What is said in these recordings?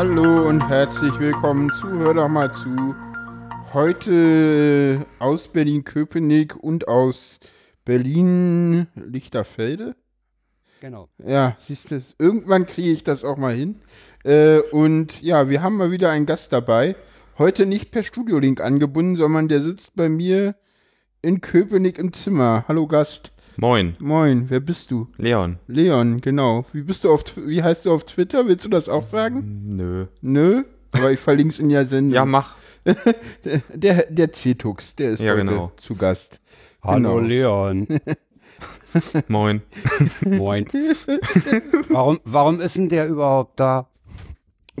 Hallo und herzlich willkommen zu Hör doch mal zu. Heute aus Berlin-Köpenick und aus Berlin-Lichterfelde. Genau. Ja, siehst du, irgendwann kriege ich das auch mal hin. Äh, und ja, wir haben mal wieder einen Gast dabei. Heute nicht per Studiolink angebunden, sondern der sitzt bei mir in Köpenick im Zimmer. Hallo Gast. Moin, Moin, wer bist du? Leon. Leon, genau. Wie bist du auf wie heißt du auf Twitter? Willst du das auch sagen? Nö. Nö, aber ich verlinke es in der Sendung. Ja, mach. Der, der C-Tux, der ist Ja, heute genau. zu Gast. Hallo Genau. Leon. Moin. Moin. warum, warum ist denn der überhaupt da?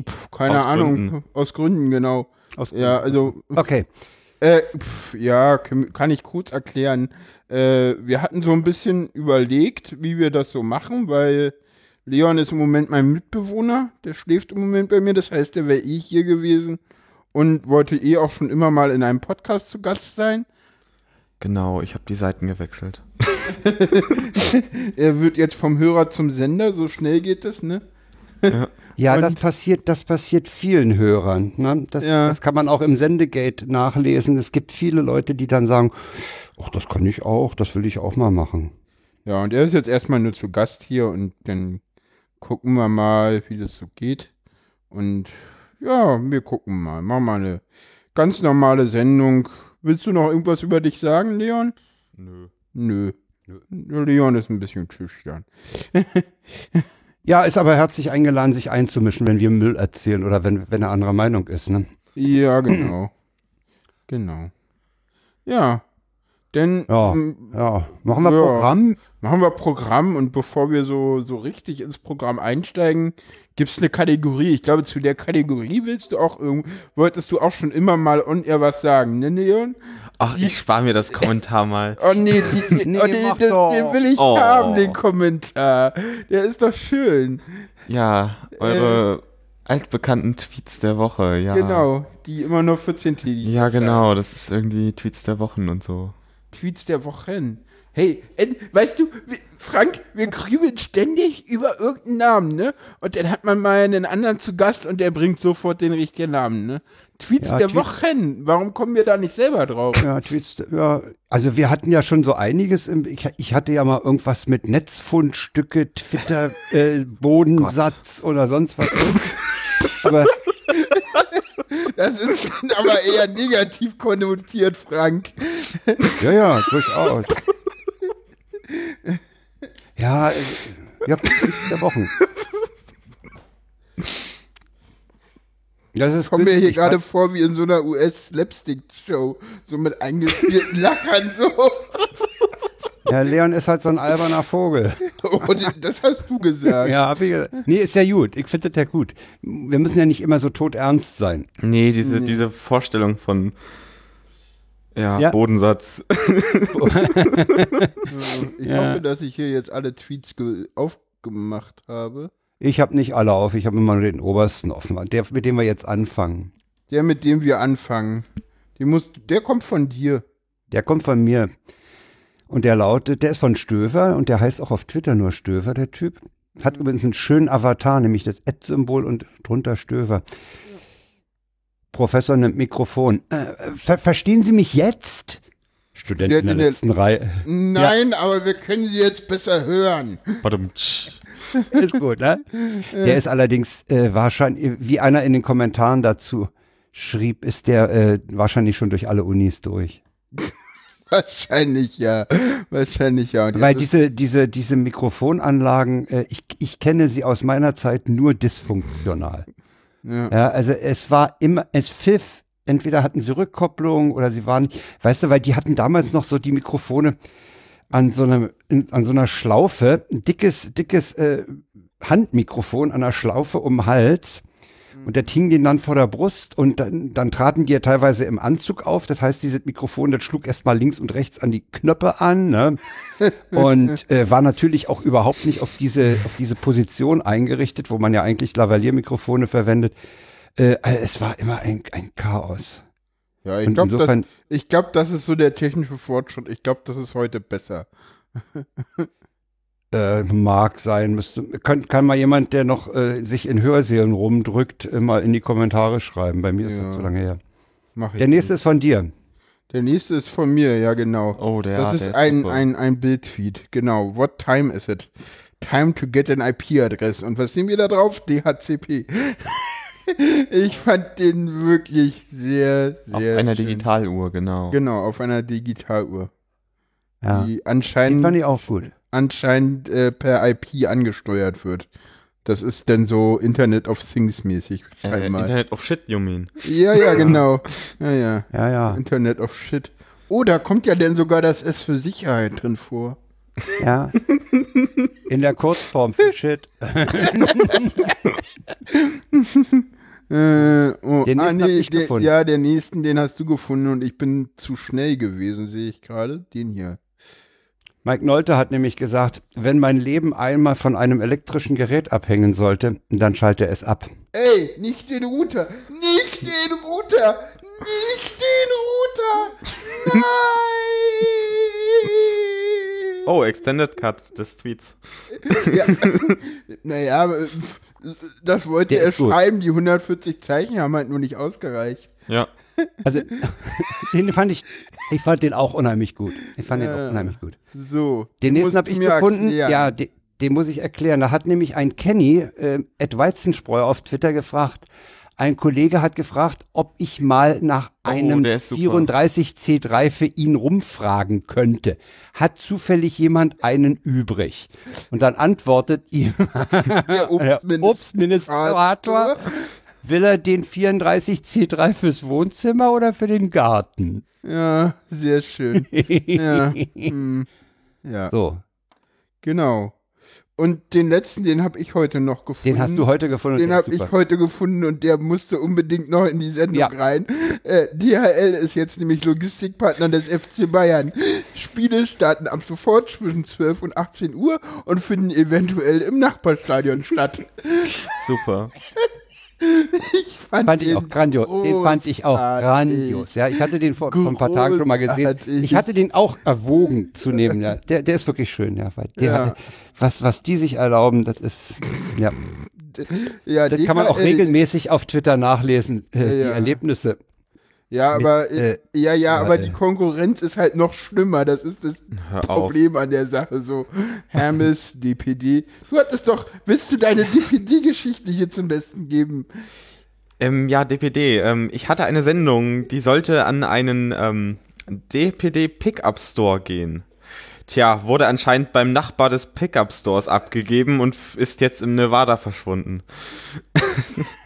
Puh, keine Aus Ahnung, Gründen. aus Gründen, genau. Aus Ja, also, Okay. Äh, pf, ja, kann ich kurz erklären. Äh, wir hatten so ein bisschen überlegt, wie wir das so machen, weil Leon ist im Moment mein Mitbewohner, der schläft im Moment bei mir, das heißt, der wäre eh hier gewesen und wollte eh auch schon immer mal in einem Podcast zu Gast sein. Genau, ich habe die Seiten gewechselt. Er wird jetzt vom Hörer zum Sender, so schnell geht das, ne? Ja, Und- das passiert, das passiert vielen Hörern. Ne? Das, Ja. das kann man auch im Sendegate nachlesen. Es gibt viele Leute, die dann sagen, ach, das kann ich auch, das will ich auch mal machen. Ja, und er ist jetzt erstmal nur zu Gast hier und dann gucken wir mal, wie das so geht. Und ja, wir gucken mal. Machen mal eine ganz normale Sendung. Willst du noch irgendwas über dich sagen, Leon? Nö. Nö. Leon ist ein bisschen schüchtern. Ja, ist aber herzlich eingeladen, sich einzumischen, wenn wir Müll erzählen oder wenn, wenn er anderer Meinung ist. Ne? Ja, genau. genau. Ja. Denn Ja, ähm, ja. Machen wir Ja. Programm? machen wir Programm und bevor wir so, so richtig ins Programm einsteigen, gibt es eine Kategorie. Ich glaube, zu der Kategorie willst du auch irgend, wolltest du auch schon immer mal on air was sagen, ne, Leon? Ach, ich spare mir das Kommentar mal. Oh nee, die, Nee, oh, nee den, den will ich Oh. haben, den Kommentar. Der ist doch schön. Ja, eure altbekannten Tweets der Woche, ja. Genau, die immer nur 14 tägig Ja, genau, das ist irgendwie Tweets der Wochen und so. Tweets der Wochen. Hey, weißt du, Frank, wir grübeln ständig über irgendeinen Namen, ne? Und dann hat man mal einen anderen zu Gast und der bringt sofort den richtigen Namen, ne? Tweets Ja, der Tweet- Wochen. Warum kommen wir da nicht selber drauf? Ja, Tweets, ja, also wir hatten ja schon so einiges. Im, ich, ich hatte ja mal irgendwas mit Netzfundstücke, Twitter, äh, Bodensatz oder sonst was. Aber Das ist dann aber eher negativ konnotiert, Frank. ja, ja, durchaus. Ja, äh, ja, Tweets der Wochen. Das ist Kommen mir hier gerade vor wie in so einer US-Slapstick-Show. So mit eingespielten Lachern so. Ja, Leon ist halt so ein alberner Vogel. Oh, das hast du gesagt. Ja, hab ich, ge- nee, ist ja gut. Ich finde das ja gut. Wir müssen ja nicht immer so todernst sein. Nee, diese, diese Vorstellung von ja, Ja. Bodensatz. Ich Ja. hoffe, dass ich hier jetzt alle Tweets ge- aufgemacht habe. Ich habe nicht alle auf, ich habe immer nur den obersten offen. Der, mit dem wir jetzt anfangen. Der, mit dem wir anfangen. Die muss, der kommt von dir. Der kommt von mir. Und der lautet, der ist von Stöver und der heißt auch auf Twitter nur Stöver, der Typ. Hat übrigens einen schönen Avatar, nämlich das Ad-Symbol und drunter Stöver. Professor nimmt Mikrofon. Äh, ver verstehen Sie mich jetzt? Studenten Der- in der der- letzten Reihe. Nein, aber wir können sie jetzt besser hören. Badumtsch. Ist gut, ne? Der ist allerdings äh, wahrscheinlich, wie einer in den Kommentaren dazu schrieb, ist der äh, wahrscheinlich schon durch alle Unis durch. Wahrscheinlich ja. Wahrscheinlich ja. Und Weil diese, diese, diese Mikrofonanlagen, äh, ich, ich kenne sie aus meiner Zeit nur dysfunktional. Ja. Ja, also es war immer, es pfiff, entweder hatten sie Rückkopplung oder sie waren, weißt du, weil die hatten damals noch so die Mikrofone an so einer, in, an so einer Schlaufe, ein dickes, dickes äh, Handmikrofon an der Schlaufe um den Hals. Und das hing denen dann vor der Brust und dann, dann traten die ja teilweise im Anzug auf. Das heißt, dieses Mikrofon, das schlug erstmal links und rechts an die Knöpfe an, ne? Und äh, war natürlich auch überhaupt nicht auf diese, auf diese Position eingerichtet, wo man ja eigentlich Lavalier-Mikrofone verwendet. Äh, also es war immer ein, ein Chaos. ja, ich glaube, das, ich glaub, das ist so der technische Fortschritt. Ich glaube, das ist heute besser. Äh, mag sein, müsste. Kann, kann mal jemand, der noch äh, sich in Hörsälen rumdrückt, äh, mal in die Kommentare schreiben. Bei mir ist Ja. das zu lange her. Mach ich Der nächste ist von dir. Der nächste ist von mir, ja genau. Oh, der, das der ist ein, ein, ein Bildtweet, genau. What time is it? Time to get an IP-Adress. Und was sehen wir da drauf? DHCP. ich fand den wirklich sehr, Auf sehr einer schön. Digitaluhr, genau. Genau, auf einer Digitaluhr. Ja. Die Den anscheinend, fand ich auch gut. Anscheinend äh, per IP angesteuert wird. Das ist dann so Internet of Things mäßig. Äh, scheinbar. Internet of Shit, you mean. ja, ja, genau. Ja, ja. Ja, ja. Internet of Shit. Oh, da kommt ja denn sogar das S für Sicherheit drin vor. Ja. In der Kurzform für Shit. Äh, oh, Den ich der, gefunden. Ja, der nächsten, den hast du gefunden und ich bin zu schnell gewesen, sehe ich gerade. Den hier. Mike Nolte hat nämlich gesagt, wenn mein Leben einmal von einem elektrischen Gerät abhängen sollte, dann schalte es ab. Ey, nicht den Router! Nicht den Router! Nicht den Router! Nein! Oh, Extended Cut des Tweets. Ja, naja, das wollte Der er schreiben. Die 140 Zeichen haben halt nur nicht ausgereicht. Ja. Also, den fand ich, ich fand den auch unheimlich gut. Ich fand den Ja. auch unheimlich gut. So. Den nächsten habe ich mir gefunden. erklären. Ja, de, den muss ich erklären. Da hat nämlich ein Kenny, äh, Ed Weizenspreu auf Twitter gefragt. Ein Kollege hat gefragt, ob ich mal nach einem Oh, ist super. 34C3 für ihn rumfragen könnte. Hat zufällig jemand einen übrig? Und dann antwortet ihm Der der Obstministrator, will er den 34C3 fürs Wohnzimmer oder für den Garten? Ja, sehr schön. Ja, hm, ja So, genau. Und den letzten, den habe ich heute noch gefunden. den hast du heute gefunden. und Den habe ich heute gefunden und der musste unbedingt noch in die Sendung Ja. rein. Äh, DHL ist jetzt nämlich Logistikpartner des FC Bayern. Spiele starten ab sofort zwischen 12 und 18 Uhr und finden eventuell im Nachbarstadion statt. Super. Ich fand, Fand ich den auch grandios. Den fand ich auch grandios. Ja, ich hatte den vor, vor ein paar Tagen schon mal gesehen. Ich hatte den auch erwogen zu nehmen. Ja, der, der ist wirklich schön. Ja, der, Ja. was, was die sich erlauben, das ist, ja, Ja, das kann man auch DHL regelmäßig auf Twitter nachlesen. Äh, Die. Erlebnisse. Ja, mit, aber äh, äh, ja, ja, aber die Konkurrenz ist halt noch schlimmer. Das ist das Hör auf. Problem an der Sache. So, Hermes, DPD. Du hattest doch, willst du deine DPD-Geschichte hier zum Besten geben? Ähm, ja, DPD. Ähm, ich hatte eine Sendung, die sollte an einen ähm, DPD Pickup Store gehen. Tja, wurde anscheinend beim Nachbar des Pickup Stores abgegeben und ist jetzt im Nevada verschwunden.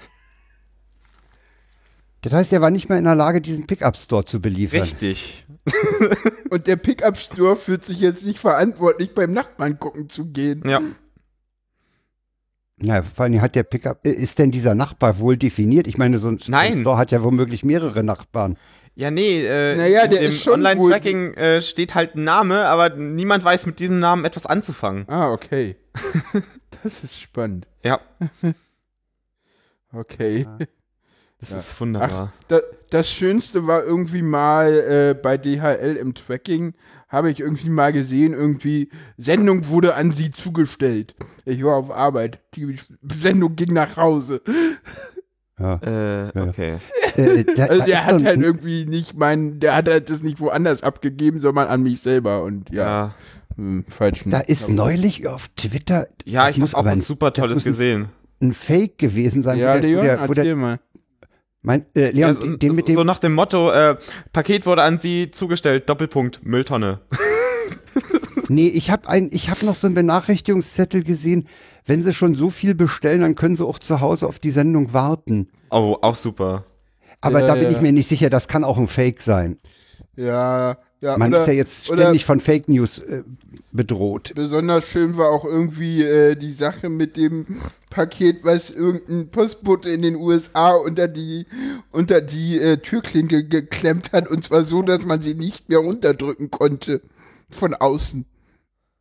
Das heißt, er war nicht mehr in der Lage, diesen Pickup-Store zu beliefern. Richtig. Und der Pickup-Store fühlt sich jetzt nicht verantwortlich, beim Nachbarn gucken zu gehen. Ja. Na, vor allem hat der Pickup, äh, ist denn dieser Nachbar wohl definiert? Ich meine, so ein Nein. Store hat ja womöglich mehrere Nachbarn. Ja, nee, äh, Naja, der schon Online-Tracking äh, steht halt ein Name, aber niemand weiß mit diesem Namen etwas anzufangen. Ah, okay. das ist spannend. Ja, Okay. Das Ja. ist wunderbar. Da, das Schönste war irgendwie mal äh, bei DHL im Tracking, habe ich irgendwie mal gesehen, irgendwie, Sendung wurde an sie zugestellt. Ich war auf Arbeit. Die Sendung ging nach Hause. Ja. Äh, okay. Äh, da, Also der hat halt irgendwie nicht mein, der hat halt das nicht woanders abgegeben, sondern an mich selber und ja, Ja, hm, falschen. da ist neulich auf Twitter, ja ich muss auch ein- super Tolles muss ein- gesehen. ein Fake gewesen sein. Ja, wo der, Leon, wo der, wo der, mal. Mein, äh, Leon, Ja, so, den mit dem, so nach dem Motto, äh, Paket wurde an Sie zugestellt, Doppelpunkt, Mülltonne. nee, ich habe ein, ich habe noch so einen Benachrichtigungszettel gesehen. Wenn Sie schon so viel bestellen, dann können Sie auch zu Hause auf die Sendung warten. Oh, auch super. Aber Ja, da bin ja. ich mir nicht sicher, das kann auch ein Fake sein. Ja, ja. Man oder, ist ja jetzt ständig von Fake News äh, bedroht. Besonders schön war auch irgendwie äh, die Sache mit dem Paket, was irgendein Postbote in den USA unter die unter die äh, Türklinke geklemmt hat und zwar so, dass man sie nicht mehr runterdrücken konnte von außen.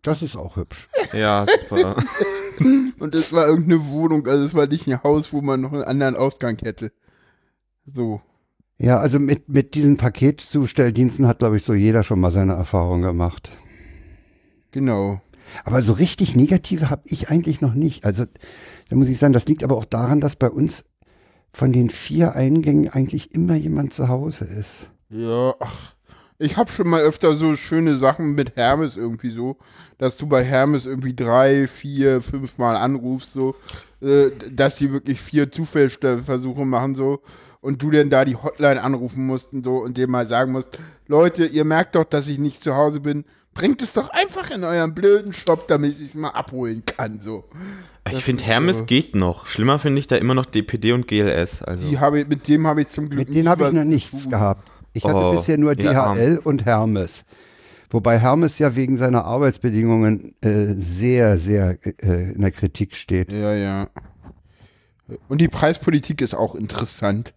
Das ist auch hübsch. Ja, super. Und es war irgendeine Wohnung, also es war nicht ein Haus, wo man noch einen anderen Ausgang hätte. So. Ja, also mit, mit diesen Paketzustelldiensten hat, glaube ich, so jeder schon mal seine Erfahrung gemacht. Genau. Aber so richtig negative habe ich eigentlich noch nicht. Also da muss ich sagen, das liegt aber auch daran, dass bei uns von den vier Eingängen eigentlich immer jemand zu Hause ist. Ja, ach. Ich habe schon mal öfter so schöne Sachen mit Hermes irgendwie so, dass du bei Hermes irgendwie drei, vier, fünf Mal anrufst, so, äh, dass die wirklich vier Zufallsversuche machen, so, und du denn da die Hotline anrufen musst und so und dem mal sagen musst, Leute, ihr merkt doch, dass ich nicht zu Hause bin, bringt es doch einfach in euren blöden Shop, damit ich es mal abholen kann, so. Ich finde, Hermes so- geht noch. Schlimmer finde ich da immer noch DPD und GLS. Also. Die habe ich, mit dem habe ich zum Glück Mit denen habe ich noch nichts tun. gehabt. Ich hatte Oh, bisher nur ja, DHL und Hermes. Wobei Hermes ja wegen seiner Arbeitsbedingungen äh, sehr, sehr äh, in der Kritik steht. Ja, ja. Und die Preispolitik ist auch interessant.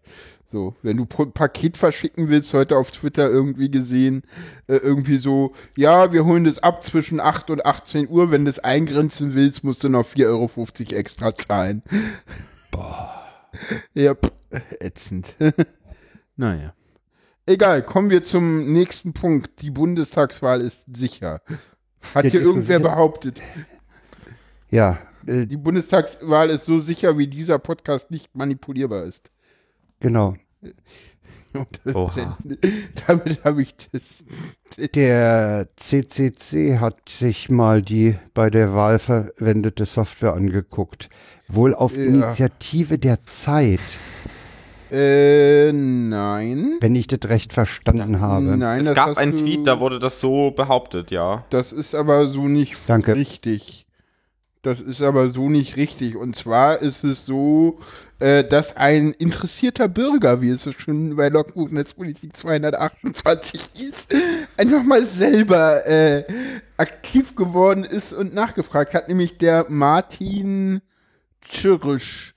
So, wenn du ein Paket verschicken willst, heute auf Twitter irgendwie gesehen, äh, irgendwie so, ja, wir holen das ab zwischen 8 und 18 Uhr, wenn du es eingrenzen willst, musst du noch 4,50 Euro extra zahlen. Boah. Ja, pff, ätzend. naja. Egal, kommen wir zum nächsten Punkt. Die Bundestagswahl ist sicher. Hat Ja, hier irgendwer sicher. behauptet? Ja, äh, Die Bundestagswahl ist so sicher, wie dieser Podcast nicht manipulierbar ist. genau. Oha. Damit habe ich das. Der CCC hat sich mal die bei der Wahl verwendete Software angeguckt. Wohl auf Ja. Initiative der Zeit, Äh, nein. wenn ich das recht verstanden habe. Nein, es gab einen Tweet, da wurde das so behauptet, ja. Das ist aber so nicht Danke. richtig. Das ist aber so nicht richtig. Und zwar ist es so, äh, dass ein interessierter Bürger, wie es so schon bei Logbuch Netzpolitik 228 ist, einfach mal selber äh, aktiv geworden ist und nachgefragt hat, nämlich der Martin Tschirrisch.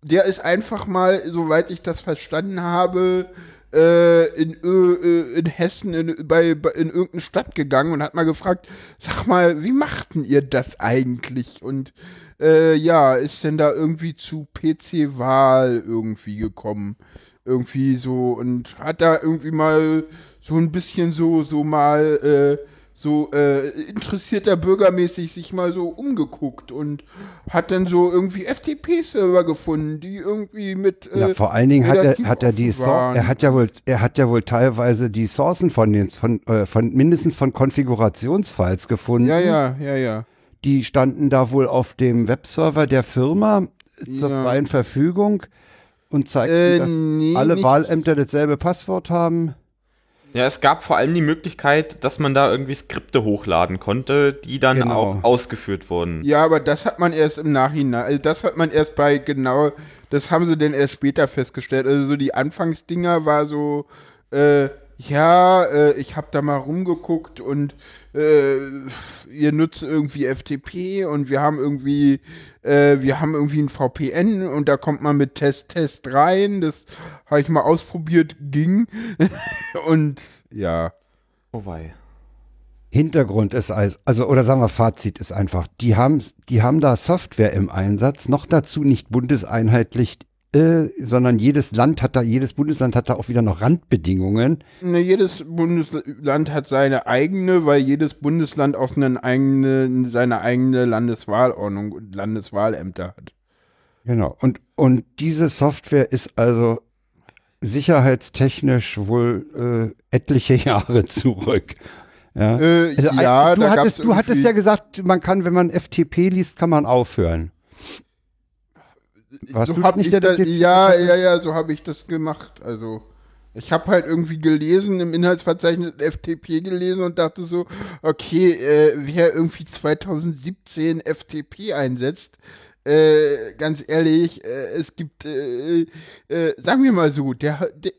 Der ist einfach mal, soweit ich das verstanden habe, äh, in, Ö, in Hessen in, bei, bei, in irgendeine Stadt gegangen und hat mal gefragt, sag mal, wie machten ihr das eigentlich? Und äh, ja, ist denn da irgendwie zu PC-Wahl irgendwie gekommen? Irgendwie so und hat da irgendwie mal so ein bisschen so, so mal, äh, so äh, interessierter bürgermäßig sich mal so umgeguckt und hat dann so irgendwie FTP-Server gefunden, die irgendwie mit äh, Ja, vor allen Dingen hat er, hat er die, waren. er hat ja wohl, er hat ja wohl teilweise die Sourcen von den, von, äh, von mindestens von Konfigurationsfiles gefunden. Ja, ja, ja, ja. Die standen da wohl auf dem Webserver der Firma zur Ja. freien Verfügung und zeigten, Äh, dass nee, alle nicht- Wahlämter dasselbe Passwort haben. Ja, es gab vor allem die Möglichkeit, dass man da irgendwie Skripte hochladen konnte, die dann Genau. auch ausgeführt wurden. Ja, aber das hat man erst im Nachhinein, also das hat man erst bei genau, das haben sie denn erst später festgestellt. Also so die Anfangsdinger war so, äh, ja, äh, ich habe da mal rumgeguckt und äh, ihr nutzt irgendwie FTP und wir haben irgendwie, äh, wir haben irgendwie ein VPN und da kommt man mit Test Test rein. Das habe ich mal ausprobiert, ging und ja. Oh wei. Hintergrund ist als- also oder sagen wir Fazit ist einfach, die haben die haben da Software im Einsatz, noch dazu nicht bundeseinheitlich, äh, sondern jedes Land hat da jedes Bundesland hat da auch wieder noch Randbedingungen. Ne, jedes Bundesland hat seine eigene, weil jedes Bundesland auch einen eigene, seine eigene Landeswahlordnung und Landeswahlämter hat. Genau. Und und diese Software ist also sicherheitstechnisch wohl äh, etliche Jahre zurück. Ja. Äh, Also, ja, du, hattest, du hattest ja gesagt, man kann, wenn man FTP liest, kann man aufhören. Warst so du hab nicht ich das, ja, ja, ja, so habe ich das gemacht. Also ich habe halt irgendwie gelesen, im Inhaltsverzeichnis FTP gelesen und dachte so, okay, äh, wer irgendwie 2017 FTP einsetzt, äh, ganz ehrlich, äh, es gibt, äh, äh, sagen wir mal so, der, der,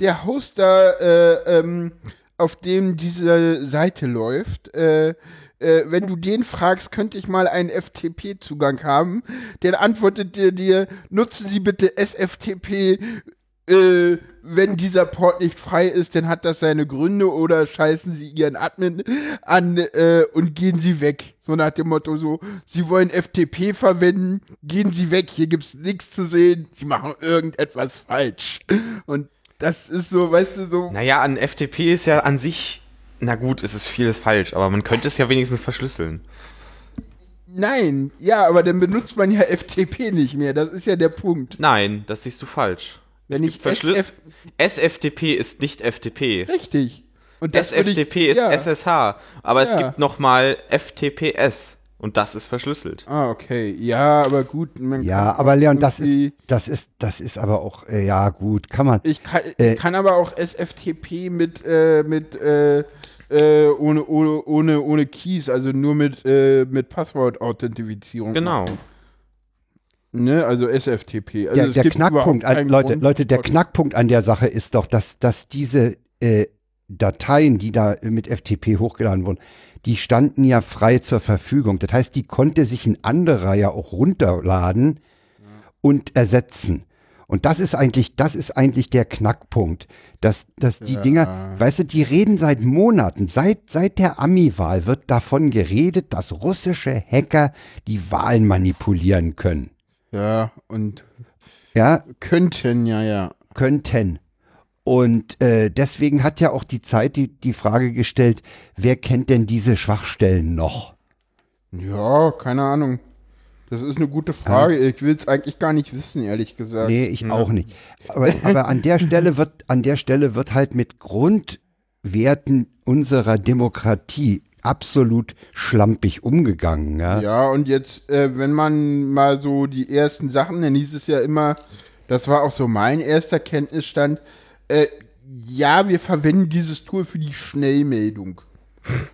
der Hoster, äh, ähm, auf dem diese Seite läuft, äh, wenn du den fragst, könnte ich mal einen FTP-Zugang haben, dann antwortet der dir, nutzen Sie bitte SFTP, äh, wenn dieser Port nicht frei ist, dann hat das seine Gründe oder scheißen Sie Ihren Admin an äh, und gehen Sie weg. So nach dem Motto so, Sie wollen FTP verwenden, gehen Sie weg, hier gibt's nichts zu sehen, Sie machen irgendetwas falsch. Und das ist so, weißt du, so, Naja, an FTP ist ja an sich, na gut, es ist vieles falsch, aber man könnte es ja wenigstens verschlüsseln. Nein, ja, aber dann benutzt man ja FTP nicht mehr. Das ist ja der Punkt. Nein, das siehst du falsch. Wenn Es ich SF SFTP ist nicht FTP. richtig. Und SFTP ich, ist ja. SSH. Aber es Ja. gibt nochmal FTPS. Und das ist verschlüsselt. Ah, okay. Ja, aber gut. Man Ja, aber Leon, das ist, das ist, das ist aber auch, äh, ja gut, kann man. Ich kann, Äh, kann aber auch SFTP mit, äh, mit äh, äh, ohne, ohne, ohne, ohne Keys, also nur mit, äh, mit Passwort-Authentifizierung. Genau. Ne, also SFTP. Also der, der Knackpunkt, an, Leute, Leute, der Knackpunkt an der Sache ist doch, dass, dass diese äh, Dateien, die da mit FTP hochgeladen wurden, die standen ja frei zur Verfügung. Das heißt, die konnte sich ein anderer ja auch runterladen und ersetzen. Und das ist eigentlich, das ist eigentlich der Knackpunkt, dass, dass die Dinger, weißt du, die reden seit Monaten, seit, seit der Ami-Wahl wird davon geredet, dass russische Hacker die Wahlen manipulieren können. Ja, und Ja, könnten, ja, ja. könnten. Und äh, deswegen hat ja auch die Zeit die, die Frage gestellt, wer kennt denn diese Schwachstellen noch? Ja, keine Ahnung. Das ist eine gute Frage. Ich will es eigentlich gar nicht wissen, ehrlich gesagt. Nee, ich auch nicht. Aber, aber an der Stelle wird, an der Stelle wird halt mit Grundwerten unserer Demokratie absolut schlampig umgegangen. Ja? Ja, und jetzt, äh, wenn man mal so die ersten Sachen, dann hieß es ja immer, das war auch so mein erster Kenntnisstand, äh, ja, wir verwenden dieses Tool für die Schnellmeldung.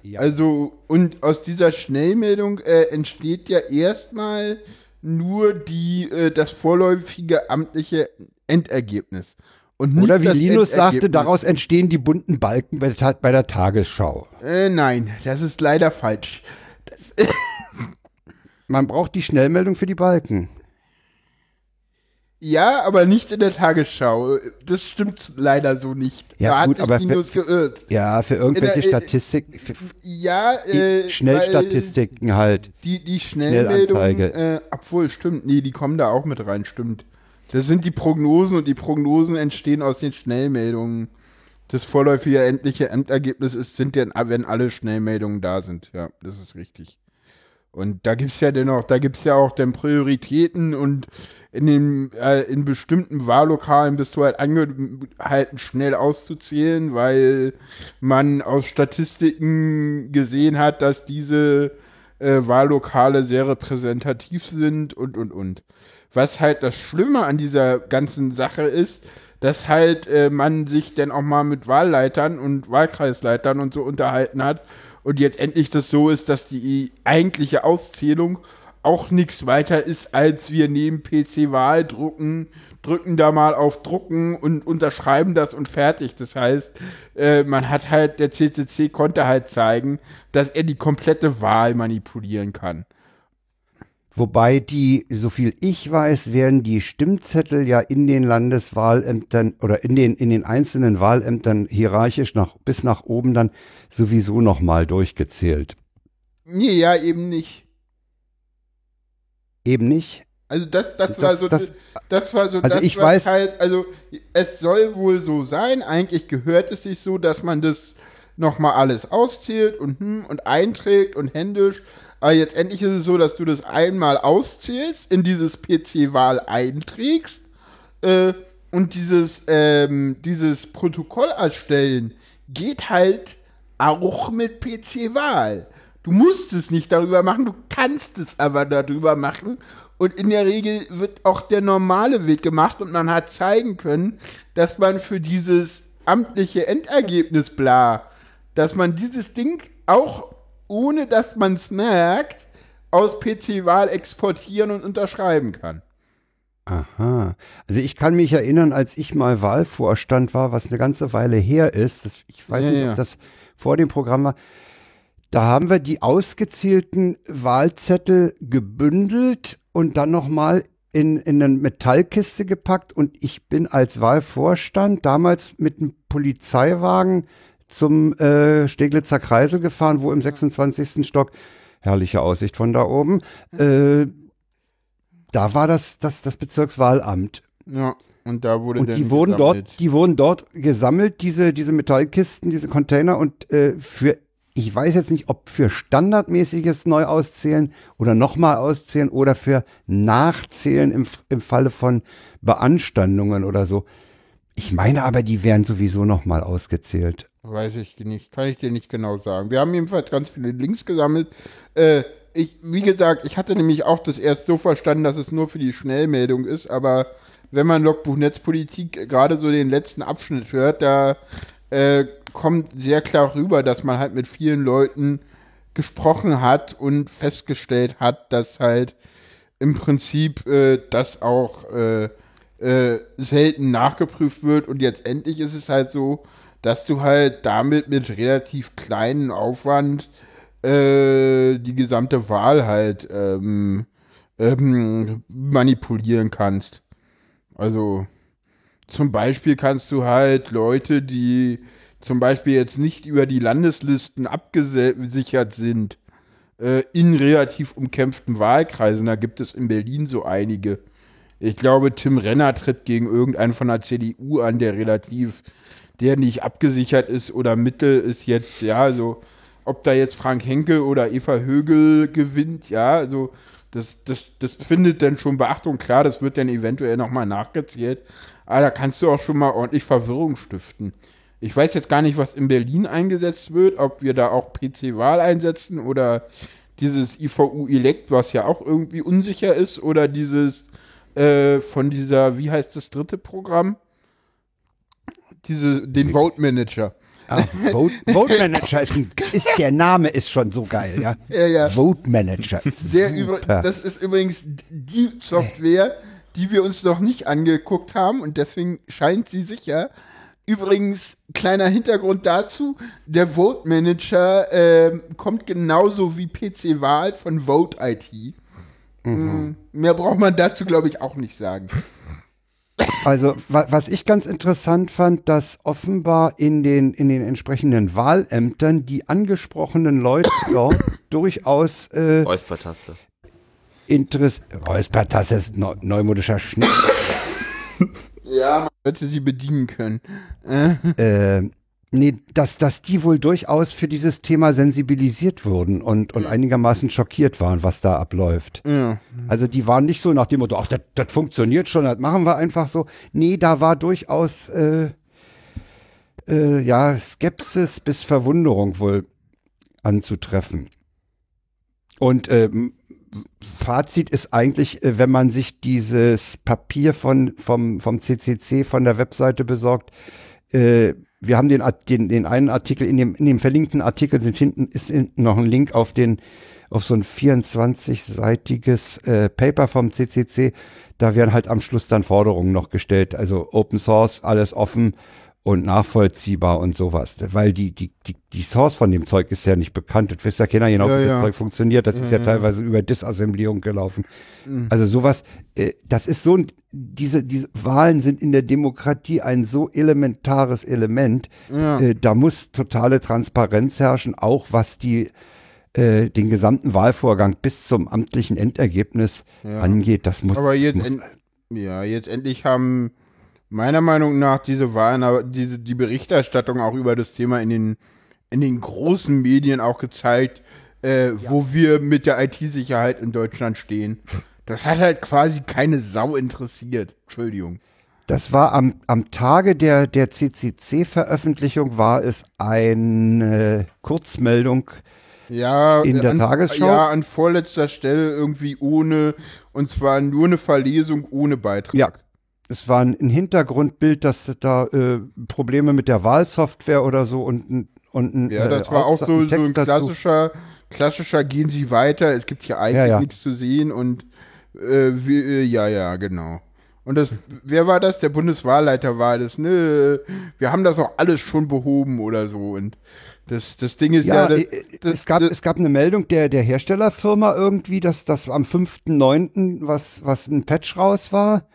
Ja. Also, und aus dieser Schnellmeldung äh, entsteht ja erstmal nur die, äh, das vorläufige amtliche Endergebnis. Oder wie das Linus sagte, daraus entstehen die bunten Balken bei der, bei der Tagesschau. Äh, nein, das ist leider falsch. Man braucht die Schnellmeldung für die Balken. Ja, aber nicht in der Tagesschau. Das stimmt leider so nicht. Ja, da gut, aber für- geirrt. Ja, für irgendwelche äh, Statistik, für Ja, äh, Schnellstatistiken halt. Die, die Schnellanzeige. äh, obwohl, stimmt, nee, die kommen da auch mit rein, stimmt. Das sind die Prognosen und die Prognosen entstehen aus den Schnellmeldungen. Das vorläufige endliche Endergebnis ist, sind denn, wenn alle Schnellmeldungen da sind. Ja, das ist richtig. Und da gibt's ja dennoch, da gibt's ja auch dann Prioritäten und in den, äh, in bestimmten Wahllokalen bist du halt angehalten, schnell auszuzählen, weil man aus Statistiken gesehen hat, dass diese äh, Wahllokale sehr repräsentativ sind und, und, und. Was halt das Schlimme an dieser ganzen Sache ist, dass halt äh, man sich dann auch mal mit Wahlleitern und Wahlkreisleitern und so unterhalten hat und jetzt endlich das so ist, dass die eigentliche Auszählung auch nichts weiter ist, als wir nehmen PC-Wahl, drucken, drücken da mal auf Drucken und unterschreiben das und fertig. Das heißt, äh, man hat halt, der CCC konnte halt zeigen, dass er die komplette Wahl manipulieren kann. Wobei die, so viel ich weiß, werden die Stimmzettel ja in den Landeswahlämtern oder in den, in den einzelnen Wahlämtern hierarchisch nach, bis nach oben dann sowieso nochmal durchgezählt. Nee, ja, eben nicht. Eben nicht. Also das, das, Das- war so, das- das, war so, also das ich was weiß- halt, also es soll wohl so sein. Eigentlich gehört es sich so, dass man das nochmal alles auszählt und hm, und einträgt und händisch. Aber jetzt endlich ist es so, dass du das einmal auszählst, in dieses PC-Wahl einträgst äh, und dieses, ähm, dieses Protokoll erstellen geht halt auch mit PC-Wahl. Du musst es nicht darüber machen, du kannst es aber darüber machen. Und in der Regel wird auch der normale Weg gemacht und man hat zeigen können, dass man für dieses amtliche Endergebnis bla, dass man dieses Ding auch ohne dass man es merkt, aus PC-Wahl exportieren und unterschreiben kann. Aha. Also ich kann mich erinnern, als ich mal Wahlvorstand war, was eine ganze Weile her ist, das, ich weiß Ja, nicht, ja. ob das vor dem Programm war, da haben wir die ausgezählten Wahlzettel gebündelt und dann nochmal in, in eine Metallkiste gepackt und ich bin als Wahlvorstand damals mit einem Polizeiwagen zum äh, Steglitzer Kreisel gefahren, wo im 26. Stock, herrliche Aussicht von da oben, äh, da war das, das, das Bezirkswahlamt. Ja, und da wurde Und die wurden gesammelt. dort, die wurden dort gesammelt, diese, diese Metallkisten, diese Container und äh, für ich weiß jetzt nicht, ob für standardmäßiges Neuauszählen oder nochmal auszählen oder für Nachzählen im, im Falle von Beanstandungen oder so. Ich meine aber, die werden sowieso nochmal ausgezählt. Weiß ich nicht, kann ich dir nicht genau sagen. Wir haben jedenfalls ganz viele Links gesammelt. Äh, ich, wie gesagt, ich hatte nämlich auch das erst so verstanden, dass es nur für die Schnellmeldung ist, aber wenn man Logbuch Netzpolitik gerade so den letzten Abschnitt hört, da äh, kommt sehr klar rüber, dass man halt mit vielen Leuten gesprochen hat und festgestellt hat, dass halt im Prinzip äh, das auch äh, äh, selten nachgeprüft wird und jetzt endlich ist es halt so, dass du halt damit mit relativ kleinem Aufwand äh, die gesamte Wahl halt ähm, ähm, manipulieren kannst. Also zum Beispiel kannst du halt Leute, die zum Beispiel jetzt nicht über die Landeslisten abgesichert sind, äh, in relativ umkämpften Wahlkreisen, da gibt es in Berlin so einige. Ich glaube, Tim Renner tritt gegen irgendeinen von der CDU an, der relativ, der nicht abgesichert ist oder Mittel ist jetzt, ja, also ob da jetzt Frank Henkel oder Eva Högel gewinnt, ja, also das, das, das findet dann schon Beachtung. Klar, das wird dann eventuell nochmal nachgezählt. Aber da kannst du auch schon mal ordentlich Verwirrung stiften. Ich weiß jetzt gar nicht, was in Berlin eingesetzt wird, ob wir da auch PC-Wahl einsetzen oder dieses IVU-Elect, was ja auch irgendwie unsicher ist, oder dieses äh, von dieser, wie heißt das dritte Programm? Diese, den Vote Manager. Ah, Vote, Vote Manager ist, ein, ist, der Name ist schon so geil, ja. ja, ja. Vote Manager. Sehr über, das ist übrigens die Software, die wir uns noch nicht angeguckt haben und deswegen scheint sie sicher. Übrigens, kleiner Hintergrund dazu, der Vote Manager äh, kommt genauso wie PC Wahl von Vote IT. Mhm. Mehr braucht man dazu, glaube ich, auch nicht sagen. Also, wa was ich ganz interessant fand, dass offenbar in den, in den entsprechenden Wahlämtern die angesprochenen Leute dort durchaus. Äh, Interess. Räuspertaste ist neu neumodischer Schnitt. ja, man hätte sie bedienen können. Äh. äh, nee, dass, dass die wohl durchaus für dieses Thema sensibilisiert wurden und, und einigermaßen schockiert waren, was da abläuft. Ja. Also die waren nicht so nach dem Motto, ach, das, das funktioniert schon, das machen wir einfach so. Nee, da war durchaus äh, äh, ja, Skepsis bis Verwunderung wohl anzutreffen. Und ähm, Fazit ist eigentlich, äh, wenn man sich dieses Papier von, vom, vom CCC von der Webseite besorgt, äh, wir haben den, den, den einen Artikel, in dem, in dem verlinkten Artikel sind hinten, ist hinten noch ein Link auf den, auf so ein 24-seitiges äh, Paper vom CCC. Da werden halt am Schluss dann Forderungen noch gestellt. Also Open Source, alles offen und nachvollziehbar und sowas. Weil die, die, die, die Source von dem Zeug ist ja nicht bekannt. Das weiß ja keiner genau, Ja, wie ja. das Zeug funktioniert. Das ist ja Mhm. teilweise über Disassemblierung gelaufen. Mhm. Also sowas, äh, das ist so, ein- diese, diese Wahlen sind in der Demokratie ein so elementares Element. Ja. Äh, da muss totale Transparenz herrschen, auch was die äh, den gesamten Wahlvorgang bis zum amtlichen Endergebnis angeht. Das muss, Aber jetzt, muss en ja, jetzt endlich haben meiner Meinung nach diese Wahlen, aber diese, die Berichterstattung auch über das Thema in den, in den großen Medien auch gezeigt, äh, wo wir mit der IT-Sicherheit in Deutschland stehen. Das hat halt quasi keine Sau interessiert. Entschuldigung. Das war am, am Tage der, der CCC-Veröffentlichung war es eine Kurzmeldung. Ja, In der an, Tagesschau? Ja, an vorletzter Stelle irgendwie ohne, und zwar nur eine Verlesung ohne Beitrag. Ja. Es war ein, ein Hintergrundbild, dass da äh, Probleme mit der Wahlsoftware oder so und, ein- und ein, Ja, äh, das war auch so, so ein Text dazu. klassischer, klassischer Gehen Sie weiter, es gibt hier eigentlich Ja, ja. nichts zu sehen und äh, wir, äh, ja, ja, genau. Und das, wer war das? Der Bundeswahlleiter war das, ne? Wir haben das auch alles schon behoben oder so. Und das, das Ding ist ja, Ja, das, äh, das, es, gab, es gab eine Meldung der, der Herstellerfirma irgendwie, dass das am 5.9. was, was ein Patch raus war.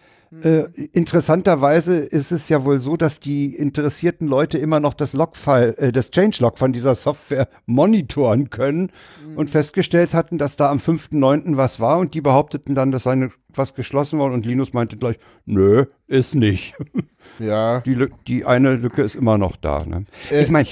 Äh, interessanterweise ist es ja wohl so, dass die interessierten Leute immer noch das Logfile, äh, das Changelog von dieser Software monitoren können und festgestellt hatten, dass da am 5.9. was war und die behaupteten dann, dass seine was geschlossen war und Linus meinte gleich, nö, ist nicht. ja. Die, Lü- die eine Lücke ist immer noch da. Ne? Äh, ich meine,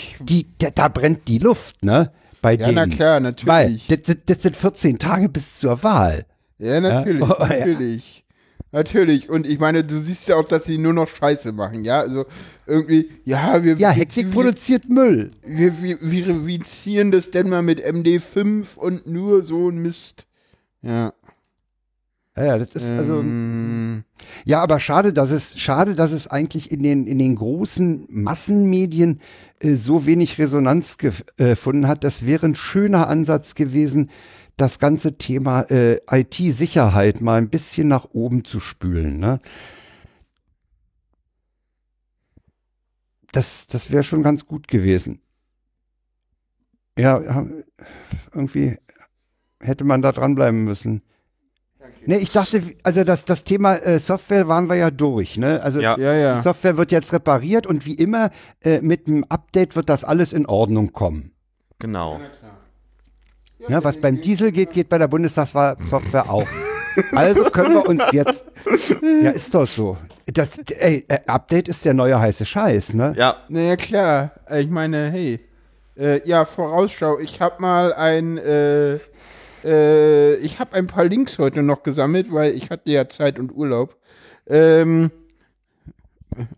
da, brennt die Luft, ne? bei Ja, denen. na klar, Weil natürlich. das, das, das sind 14 Tage bis zur Wahl. Ja, natürlich, Oh, ja. natürlich. Natürlich. Und ich meine, du siehst ja auch, dass sie nur noch Scheiße machen, ja? Also irgendwie, ja, wir, Ja, Hektik wir, produziert Müll. wir, wir, wir verifizieren das denn mal mit MD5 und nur so ein Mist. Ja. Ja, ja, das ist also. ähm, Ja, aber schade, dass es, schade, dass es eigentlich in den, in den großen Massenmedien äh, so wenig Resonanz äh, gefunden hat. Das wäre ein schöner Ansatz gewesen, das ganze Thema äh, IT-Sicherheit mal ein bisschen nach oben zu spülen. Ne? Das, das wäre schon ganz gut gewesen. Ja, irgendwie hätte man da dranbleiben müssen. Nee, ich dachte, also das, das Thema äh, Software waren wir ja durch, ne? Also Ja. ja, die ja. Software wird jetzt repariert und wie immer äh, mit dem Update wird das alles in Ordnung kommen. Genau. Ja, was beim Diesel geht, geht bei der Bundestagssoftware auch. Also können wir uns jetzt. Ja, ist doch so. Das ey, äh, Update ist der neue heiße Scheiß, ne? Ja, Naja, klar. Ich meine, hey. Äh, ja, Vorausschau. Ich habe mal ein, äh, äh, ich habe ein paar Links heute noch gesammelt, weil ich hatte ja Zeit und Urlaub. Ähm,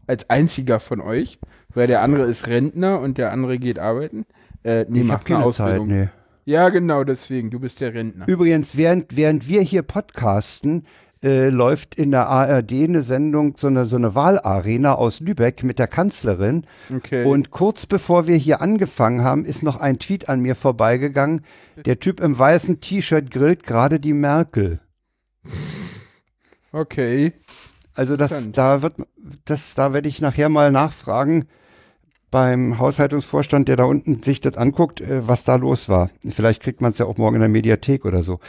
als einziger von euch, weil der andere ist Rentner und der andere geht arbeiten. Äh, nee, ich macht eine keine Zeit, Ausbildung. nee. Ja, genau, deswegen. Du bist der Rentner. Übrigens, während, während wir hier podcasten, äh, läuft in der ARD eine Sendung, so eine, so eine Wahlarena aus Lübeck mit der Kanzlerin. Okay. Und kurz bevor wir hier angefangen haben, ist noch ein Tweet an mir vorbeigegangen. Der Typ im weißen T-Shirt grillt gerade die Merkel. okay. Also das, da wird, das, da werde ich nachher mal nachfragen beim Haushaltungsvorstand, der da unten sich das anguckt, äh, was da los war. Vielleicht kriegt man es ja auch morgen in der Mediathek oder so.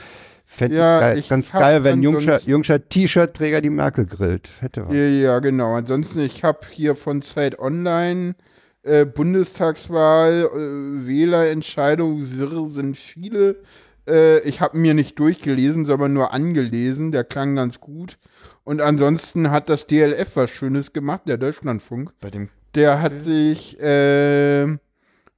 Fände Ja, ich ganz geil, wenn Jungscher, Jungscher T-Shirt-Träger die Merkel grillt. Hätte was. Ja, ja, genau. Ansonsten, ich habe hier von Zeit Online äh, Bundestagswahl, äh, Wählerentscheidung, wirr sind viele. Äh, ich habe mir nicht durchgelesen, sondern nur angelesen. Der klang ganz gut. Und ansonsten hat das DLF was Schönes gemacht, der Deutschlandfunk. bei dem Der hat sich, äh,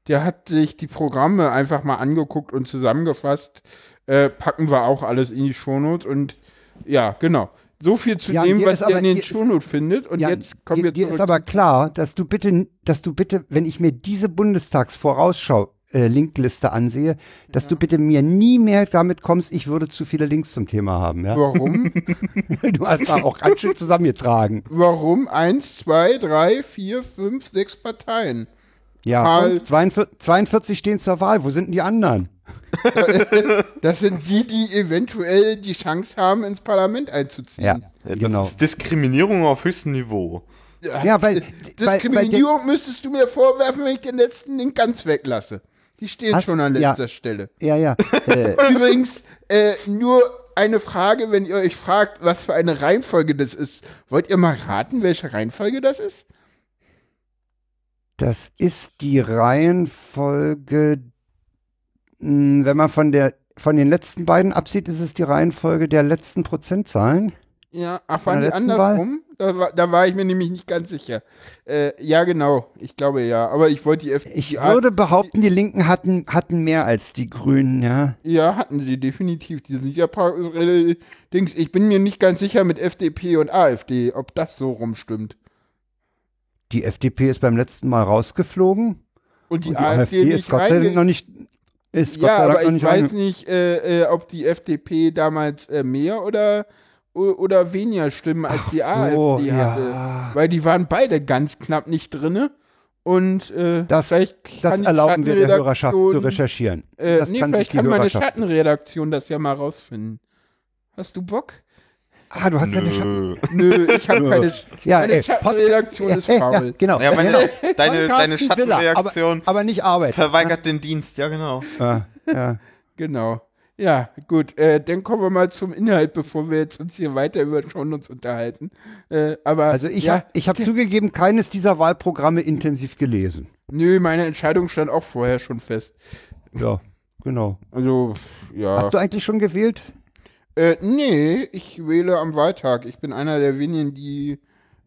der hat sich die Programme einfach mal angeguckt und zusammengefasst. Äh, packen wir auch alles in die Shownotes und ja, genau. So viel zu Ja, dem, dir was ist ihr aber- in den dir ist- Shownotes findet. Und Ja, jetzt kommen dir, wir dir ist zurück aber zu- klar, dass du bitte, dass du bitte, wenn ich mir diese Bundestagsvorausschau äh, Linkliste ansehe, dass du bitte mir nie mehr damit kommst, ich würde zu viele Links zum Thema haben. Ja? Warum? Du hast da auch ganz schön zusammengetragen. Warum? Eins, zwei, drei, vier, fünf, sechs Parteien. Ja, Mal- und 42, 42 stehen zur Wahl. Wo sind denn die anderen? Das sind die, die eventuell die Chance haben, ins Parlament einzuziehen. Ja, Ja, das genau. ist Diskriminierung auf höchstem Niveau. Ja, weil, weil, weil Diskriminierung müsstest du mir vorwerfen, wenn ich den letzten Link ganz weglasse. Die stehen Hast- schon an ja. letzter Stelle. der, ja, ja. Äh, Übrigens, äh, nur eine Frage, wenn ihr euch fragt, was für eine Reihenfolge das ist. Wollt ihr mal raten, welche Reihenfolge das ist? das ist die Reihenfolge, mh, wenn man von der von den letzten beiden absieht, ist es die Reihenfolge der letzten Prozentzahlen. Ja, ach, waren die andersrum? Da war, da war ich mir nämlich nicht ganz sicher. Äh, ja, genau. Ich glaube ja. Aber ich wollte die FDP. Ich würde behaupten, die Linken hatten, hatten mehr als die Grünen, ja. Ja, hatten sie definitiv. Die sind ja paar äh, Dings. Ich bin mir nicht ganz sicher mit FDP und AfD, ob das so rumstimmt. Die FDP ist beim letzten Mal rausgeflogen. Und die, und die AfD, AfD ist Gott sei Dank noch nicht. Ist Gott Ja, sei Dank aber noch ich nicht weiß reinge- nicht, äh, äh, ob die FDP damals äh, mehr oder, oder weniger Stimmen als Ach die so, AfD hatte. ja. Weil die waren beide ganz knapp nicht drinne. Und äh, Das- vielleicht Das erlauben wir der Hörerschaft zu Schattenredaktion- recherchieren. Äh, das nee, kann vielleicht kann meine Schattenredaktion das ja mal rausfinden. Hast du Bock? Ah, du hast ja eine Schatten. Nö. Nö, ich habe keine, Ja, meine ey, Schattenredaktion ist Ja, faul. ja, genau. Ja, meine, deine, deine ist Villa, Schattenreaktion Aber, aber nicht Arbeit. verweigert den Dienst, ja genau. Ja, ja. Genau. Ja, gut. Äh, dann kommen wir mal zum Inhalt, bevor wir jetzt uns hier weiter über uns unterhalten. Äh, aber Also ich ja, habe ich hab zugegeben keines dieser Wahlprogramme intensiv gelesen. nö, meine Entscheidung stand auch vorher schon fest. Ja, genau. Also ja. Hast du eigentlich schon gewählt? Äh, nee, ich wähle am Wahltag. Ich bin einer der wenigen, die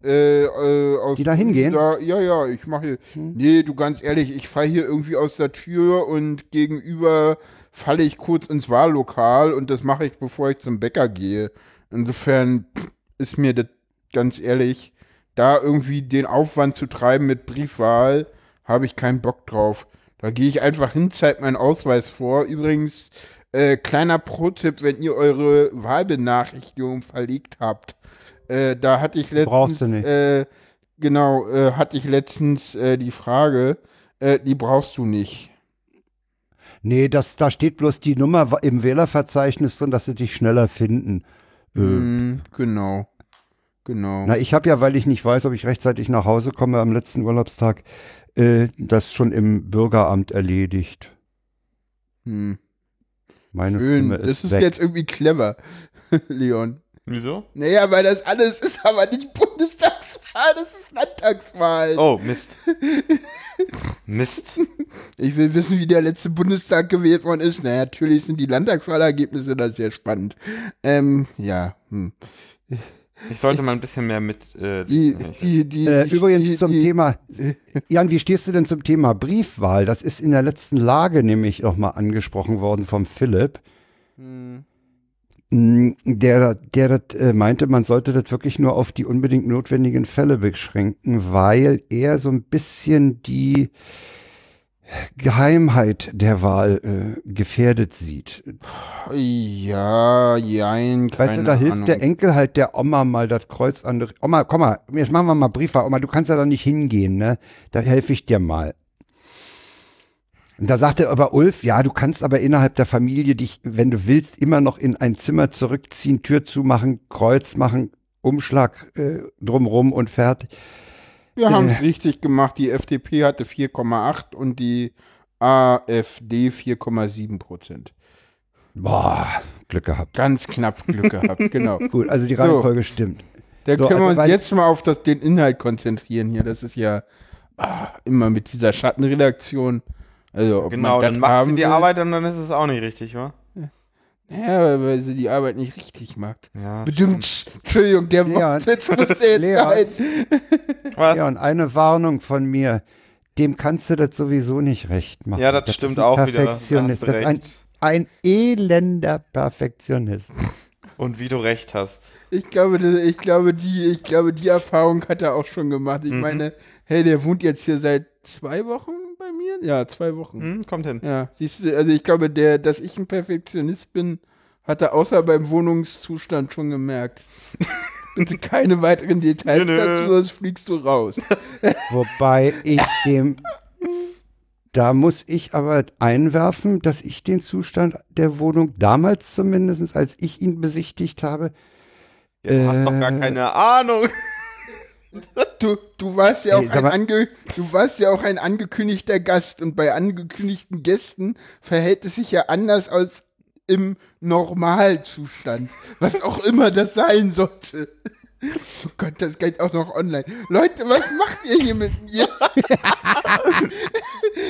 Äh, äh, aus Die da hingehen? Da, ja, ja, ich mache hier. Nee, du ganz ehrlich, ich fahre hier irgendwie aus der Tür und gegenüber falle ich kurz ins Wahllokal und das mache ich, bevor ich zum Bäcker gehe. Insofern ist mir das ganz ehrlich, da irgendwie den Aufwand zu treiben mit Briefwahl, habe ich keinen Bock drauf. Da gehe ich einfach hin, zeige meinen Ausweis vor. Übrigens, äh, kleiner Pro-Tipp, wenn ihr eure Wahlbenachrichtigung verlegt habt. Äh, da hatte ich letztens. Äh, genau, äh, hatte ich letztens äh, die Frage, äh, die brauchst du nicht. Nee, das, da steht bloß die Nummer im Wählerverzeichnis drin, dass sie dich schneller finden. Äh, Hm, genau, genau. Na, ich habe ja, weil ich nicht weiß, ob ich rechtzeitig nach Hause komme am letzten Urlaubstag, äh, das schon im Bürgeramt erledigt. Hm. Meine Schön, Stimme das ist weg. jetzt irgendwie clever, Leon. Wieso? Naja, weil das alles ist aber nicht Bundestagswahl, das ist Landtagswahl. Oh, Mist. Mist. Ich will wissen, wie der letzte Bundestag gewählt worden ist. Na, natürlich sind die Landtagswahlergebnisse da sehr spannend. Ähm, ja, hm. Ich sollte mal ein bisschen mehr mit. Äh, Die, die, die, Äh, übrigens die, zum die, Thema, Jan, wie stehst du denn zum Thema Briefwahl? Das ist in der letzten Lage nämlich nochmal angesprochen worden vom Philipp. Hm. Mm, Der, der das, äh, meinte, man sollte das wirklich nur auf die unbedingt notwendigen Fälle beschränken, weil er so ein bisschen die Geheimheit der Wahl äh, gefährdet sieht. Ja, jein, keine Weißt du, da hilft Ahnung. der Enkel halt der Oma mal das Kreuz an. der- Oma, komm mal, jetzt machen wir mal Briefwahl. Oma, du kannst ja da nicht hingehen, ne? Da helfe ich dir mal. Und da sagte aber Ulf, ja, du kannst aber innerhalb der Familie dich, wenn du willst, immer noch in ein Zimmer zurückziehen, Tür zumachen, Kreuz machen, Umschlag äh, drumrum und fertig. Wir haben es richtig gemacht. Die FDP hatte 4,8 und die AfD 4,7 Prozent. Boah, Glück gehabt. Ganz knapp Glück gehabt, genau. Gut, also die So. Reihenfolge stimmt. Da So, können wir also uns jetzt mal auf das, den Inhalt konzentrieren hier. Das ist ja ah, immer mit dieser Schattenredaktion. Also, ob genau, man das dann macht sie haben die will. Arbeit und dann ist es auch nicht richtig, wa? Ja, weil sie die Arbeit nicht richtig macht. Ja. Bedingt, Entschuldigung, der Leon. Wortwitz musste jetzt Leon. sein. Was? Ja, und eine Warnung von mir. Dem kannst du das sowieso nicht recht machen. Ja, das, ist stimmt auch wieder. Perfektionist. du Das ist ein, recht. ein elender Perfektionist. Und wie du recht hast. Ich glaube, das- ich glaube, die, ich glaube, die Erfahrung hat er auch schon gemacht. Ich Mhm. meine, hey, der wohnt jetzt hier seit zwei Wochen bei mir? Ja, zwei Wochen. Hm, kommt hin. Ja, siehst du, also ich glaube, der, dass ich ein Perfektionist bin, hat er außer beim Wohnungszustand schon gemerkt. Bitte keine weiteren Details Nö, nö. dazu, sonst fliegst du raus. Wobei ich dem, da muss ich aber einwerfen, dass ich den Zustand der Wohnung damals zumindest, als ich ihn besichtigt habe, Ja, du hast doch gar Äh. keine Ahnung. Du, du warst ja auch Ey, ein ange, du warst ja auch ein angekündigter Gast und bei angekündigten Gästen verhält es sich ja anders als im Normalzustand, was auch immer das sein sollte. Oh Gott, das geht auch noch online. Leute, was macht ihr hier mit mir?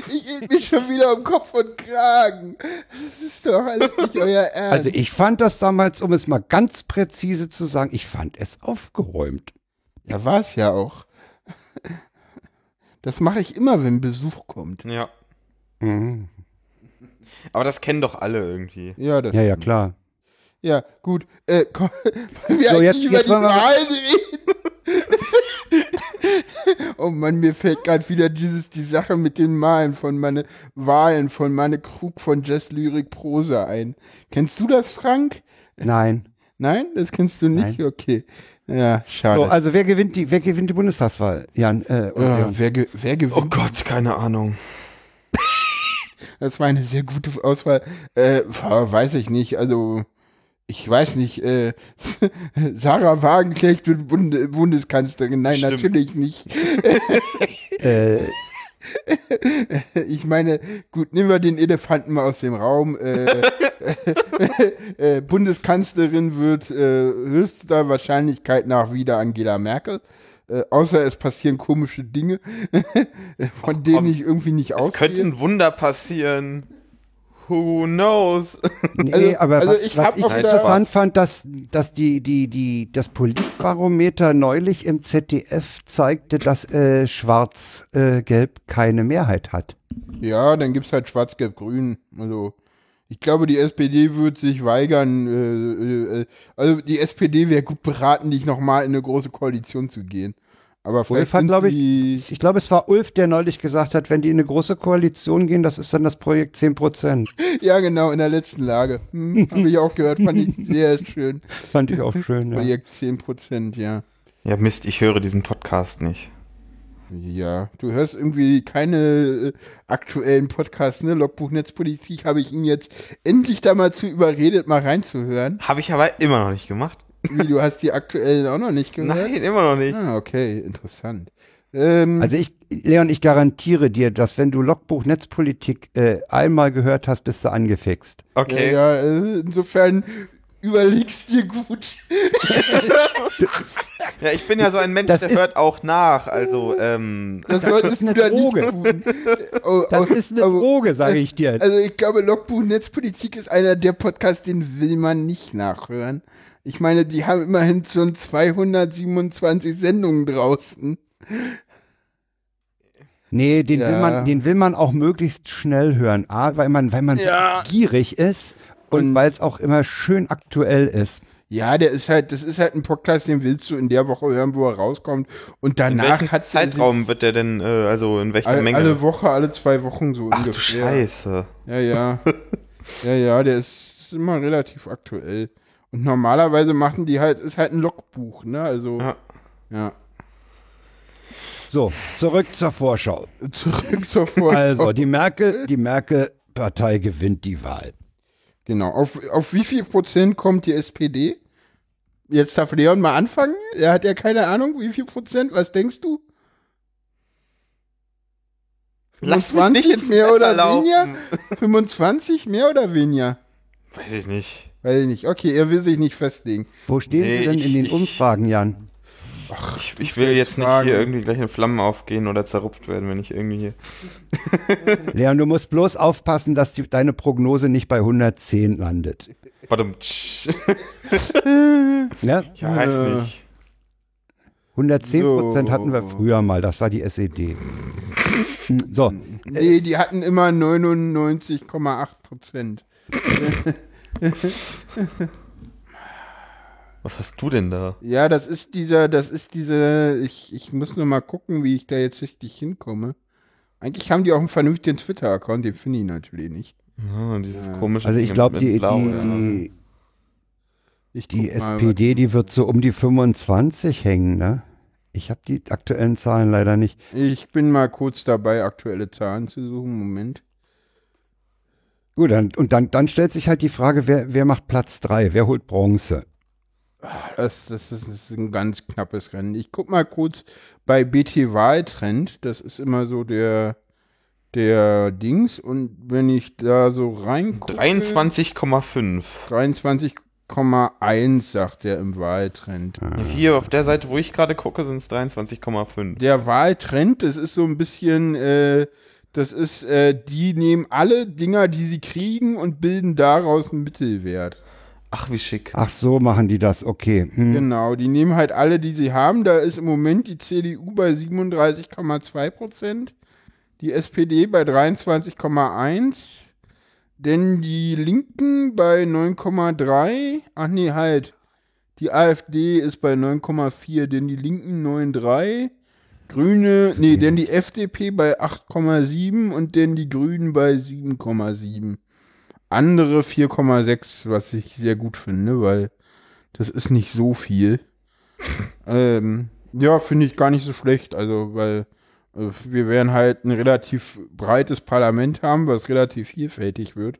ich geht mich schon wieder um Kopf und Kragen. Das ist doch alles nicht euer Ernst. also ich fand das damals, um es mal ganz präzise zu sagen, ich fand es aufgeräumt. Ja, war es ja auch. Das mache ich immer, wenn Besuch kommt. Ja. Mhm. Aber das kennen doch alle irgendwie. Ja, das Ja, ja, klar. Ja, gut. Äh, komm, wir So, eigentlich jetzt- über jetzt die Wahlen reden? oh Mann, mir fällt gerade wieder dieses, die Sache mit den Malen von meine Wahlen von meine Krug von Jazz Lyrik Prosa ein. Kennst du das, Frank? Nein. Nein, das kennst du nicht? Okay. Ja, schade. So, also wer gewinnt die, wer gewinnt die Bundestagswahl? Jan, äh, und ja, wer, ge wer gewinnt? Oh Gott, keine Ahnung. Das war eine sehr gute Auswahl. Äh, weiß ich nicht. Also, ich weiß nicht. Äh, Sarah Wagenknecht wird Bund Bundeskanzlerin. Nein, Stimmt. natürlich nicht. äh, Ich meine, gut, nehmen wir den Elefanten mal aus dem Raum. Äh, äh, Bundeskanzlerin wird äh, höchster Wahrscheinlichkeit nach wieder Angela Merkel. Äh, außer es passieren komische Dinge, von denen komm. ich irgendwie nicht Es könnte ausgehe. ein Wunder passieren. Who knows? Nee, Also- aber also was, ich was ich interessant fand, dass, dass die, die, die, das Politbarometer neulich im ZDF zeigte, dass äh, Schwarz-Gelb keine Mehrheit hat. Ja, dann gibt's halt Schwarz-Gelb-Grün. Also, ich glaube, die SPD wird sich weigern. Äh, äh, also, die SPD wäre gut beraten, nicht nochmal in eine große Koalition zu gehen. Aber vielleicht hat, sind glaub ich, Ich glaube, es war Ulf, der neulich gesagt hat, wenn die in eine große Koalition gehen, das ist dann das Projekt 10 Prozent. ja genau, in der letzten Lage. Hm, Habe ich auch gehört, fand ich sehr schön. Fand ich auch schön, ja. Projekt 10%, ja. Ja, Mist, ich höre diesen Podcast nicht. Ja, du hörst irgendwie keine äh, aktuellen Podcasts, ne? Logbuch Netzpolitik habe ich ihn jetzt endlich da mal zu überredet, mal reinzuhören. Habe ich aber immer noch nicht gemacht. Wie, du hast die aktuellen auch noch nicht gehört? Nein, immer noch nicht. Ah, okay, interessant. Ähm, Also ich, Leon, ich garantiere dir, dass wenn du Logbuch Netzpolitik äh, einmal gehört hast, bist du angefixt. Okay. Ja, ja äh, insofern überlegst dir gut. Ja, ich bin ja so ein Mensch, Das der ist- hört auch nach. Also, ähm, Das solltest eine du da Droge. nicht tun. Oh, Das oh, ist eine Droge, sage ich dir. Also ich glaube, Logbuch Netzpolitik ist einer der Podcasts, den will man nicht nachhören. Ich meine, die haben immerhin schon 227 Sendungen draußen. Nee, den, will Ja. man, den will man auch möglichst schnell hören. A, weil man, weil man Ja. gierig ist und, Und- weil es auch immer schön aktuell ist. Ja, der ist halt, das ist halt ein Podcast, den willst du in der Woche hören, wo er rauskommt. Und in danach welchem hat Zeitraum wird der denn, äh, also in welcher alle, Menge? alle Woche, alle zwei Wochen so Ach du ungefähr. Scheiße. Ja, ja. ja, ja, der ist immer relativ aktuell. Und normalerweise machen die halt, ist halt ein Logbuch, ne? Also, Ja. ja. So, zurück zur Vorschau. Zurück zur Vorschau. Also, die Merkel, die Merkel-Partei gewinnt die Wahl. Genau. Auf, auf wie viel Prozent kommt die SPD? Jetzt darf Leon mal anfangen. Er hat ja keine Ahnung, wie viel Prozent. Was denkst du? Lass mich 25 nicht ins mehr Messer oder laufen. weniger? 25 mehr oder weniger? Weiß ich nicht. Weiß ich nicht. Okay, er will sich nicht festlegen. Wo stehen Nee, Sie denn ich- in den ich- Umfragen, Jan? Ich, ich will jetzt nicht fragen. hier irgendwie gleich in Flammen aufgehen oder zerrupft werden, wenn ich irgendwie hier. Leon, du musst bloß aufpassen, dass die, deine Prognose nicht bei 110 landet. Warte, Ja? ja, weiß nicht. 110 Prozent So. hatten wir früher mal, das war die SED. So, Nee, die hatten immer 99,8 Prozent. Was hast du denn da? Ja, das ist dieser, das ist diese, ich, ich muss nur mal gucken, wie ich da jetzt richtig hinkomme. Eigentlich haben die auch einen vernünftigen Twitter-Account, den finde ich natürlich nicht. Ah, dieses komische. also ich glaube, die, Blau, die, ja. die, Ich die guck mal, SPD, die wird so um die 25 hängen, ne? Ich habe die aktuellen Zahlen leider nicht. Ich bin mal kurz dabei, aktuelle Zahlen zu suchen. Moment. Gut, dann, und dann, dann stellt sich halt die Frage, wer, wer macht Platz 3? Wer holt Bronze? Das, das, ist, das ist ein ganz knappes Rennen. Ich guck mal kurz bei BT Wahltrend. Das ist immer so der, der Dings. Und wenn ich da so reingucke. 23,5. 23,1 sagt er im Wahltrend. Hier auf der Seite, wo ich gerade gucke, sind es 23,5. Der Wahltrend, das ist so ein bisschen, äh, das ist, äh, die nehmen alle Dinger, die sie kriegen und bilden daraus einen Mittelwert. Ach, wie schick. Ach so, machen die das, okay. Hm. Genau, die nehmen halt alle, die sie haben. Da ist im Moment die CDU bei 37,2 Prozent, die SPD bei 23,1, denn die Linken bei 9,3. Ach nee, halt. Die AfD ist bei 9,4, denn die Linken 9,3. Grüne, nee, denn die FDP bei 8,7 und denn die Grünen bei 7,7. Andere 4,6, was ich sehr gut finde, weil das ist nicht so viel. ähm, ja, finde ich gar nicht so schlecht. Also, weil äh, wir werden halt ein relativ breites Parlament haben, was relativ vielfältig wird.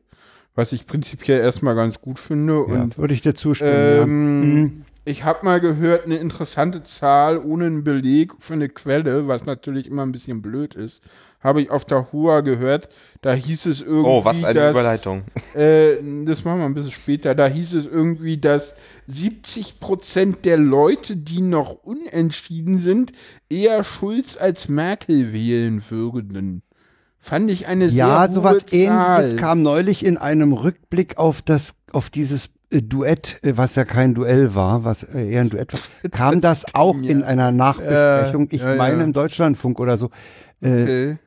Was ich prinzipiell erstmal ganz gut finde. Ja, Und würde ich dir zustimmen. ähm, Hm. Ich habe mal gehört, eine interessante Zahl ohne einen Beleg für eine Quelle, was natürlich immer ein bisschen blöd ist, habe ich auf der HUA gehört. Da hieß es irgendwie. Oh, was eine dass, Überleitung. Äh, das machen wir ein bisschen später. Da hieß es irgendwie, dass 70% der Leute, die noch unentschieden sind, eher Schulz als Merkel wählen würden. Fand ich eine Ja, sehr sowas hohe Zahl. ähnliches kam neulich in einem Rückblick auf das, auf dieses Duett, äh, was ja kein Duell war, was äh, eher ein Duett war, kam das auch in einer Nachbesprechung, ich ja, meine ja. im Deutschlandfunk oder so, äh, Okay.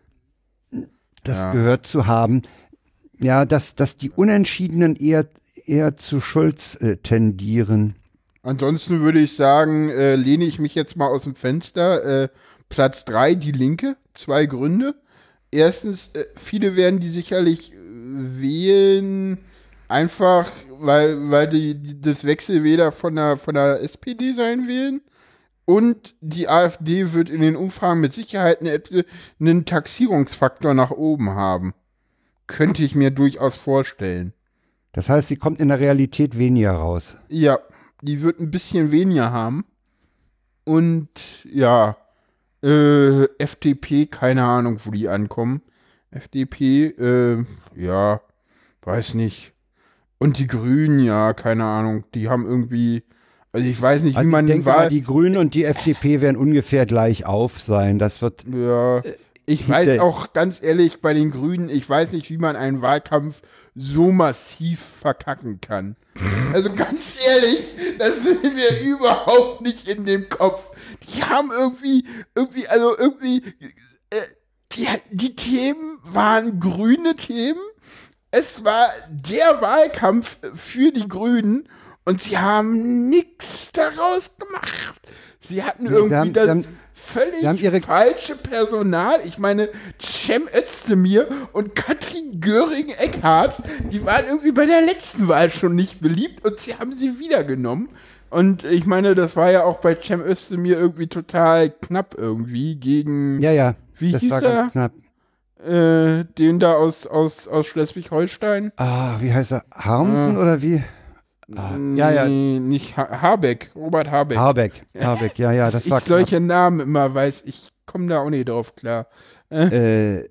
das Ja. gehört zu haben. Ja, dass, dass die Unentschiedenen eher, eher zu Schulz äh, tendieren. Ansonsten würde ich sagen, äh, lehne ich mich jetzt mal aus dem Fenster. Äh, Platz 3, die Linke. Zwei Gründe. Erstens, viele werden die sicherlich äh, wählen, einfach weil, weil die, die das Wechselwähler von der, von der SPD sein wählen. Und die AfD wird in den Umfragen mit Sicherheit eine, einen Taxierungsfaktor nach oben haben. Könnte ich mir durchaus vorstellen. Das heißt, sie kommt in der Realität weniger raus. Ja, die wird ein bisschen weniger haben. Und ja, äh, FDP, keine Ahnung, wo die ankommen. FDP, äh, ja, weiß nicht. Und die Grünen, ja, keine Ahnung, die haben irgendwie, also ich weiß nicht, wie Also man den mal, Wahl, die Grünen und die FDP werden ungefähr gleich auf sein. Das wird ja, ich weiß der- auch ganz ehrlich, bei den Grünen, ich weiß nicht, wie man einen Wahlkampf so massiv verkacken kann. Also ganz ehrlich, das will mir überhaupt nicht in den Kopf. Die haben irgendwie, irgendwie, also irgendwie, äh, die, die Themen waren grüne Themen. Es war der Wahlkampf für die Grünen und sie haben nichts daraus gemacht. Sie hatten irgendwie haben- das haben- völlig falsche Personal. Ich meine, Cem Özdemir und Katrin Göring-Eckardt, die waren irgendwie bei der letzten Wahl schon nicht beliebt und sie haben sie wiedergenommen. Und ich meine, das war ja auch bei Cem Özdemir irgendwie total knapp irgendwie gegen ja, ja. Wie das hieß war ganz knapp. Äh, den da aus, aus, aus Schleswig-Holstein. Ah, wie heißt er? Harmsen oder wie? Ah, ja, ja. Nicht ha Habeck, Robert Habeck. Habeck. Habeck, ja, ja, das ich war knapp. solche Namen immer weiß, ich komme da auch nicht drauf klar. äh,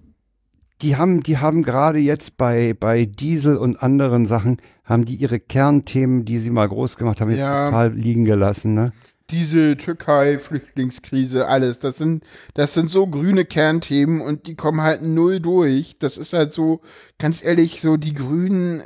die haben, die haben gerade jetzt bei, bei Diesel und anderen Sachen, haben die ihre Kernthemen, die sie mal groß gemacht haben, Ja. total liegen gelassen, ne? Diese Türkei-Flüchtlingskrise, alles, das sind, das sind so grüne Kernthemen und die kommen halt null durch. Das ist halt so, ganz ehrlich, so die Grünen,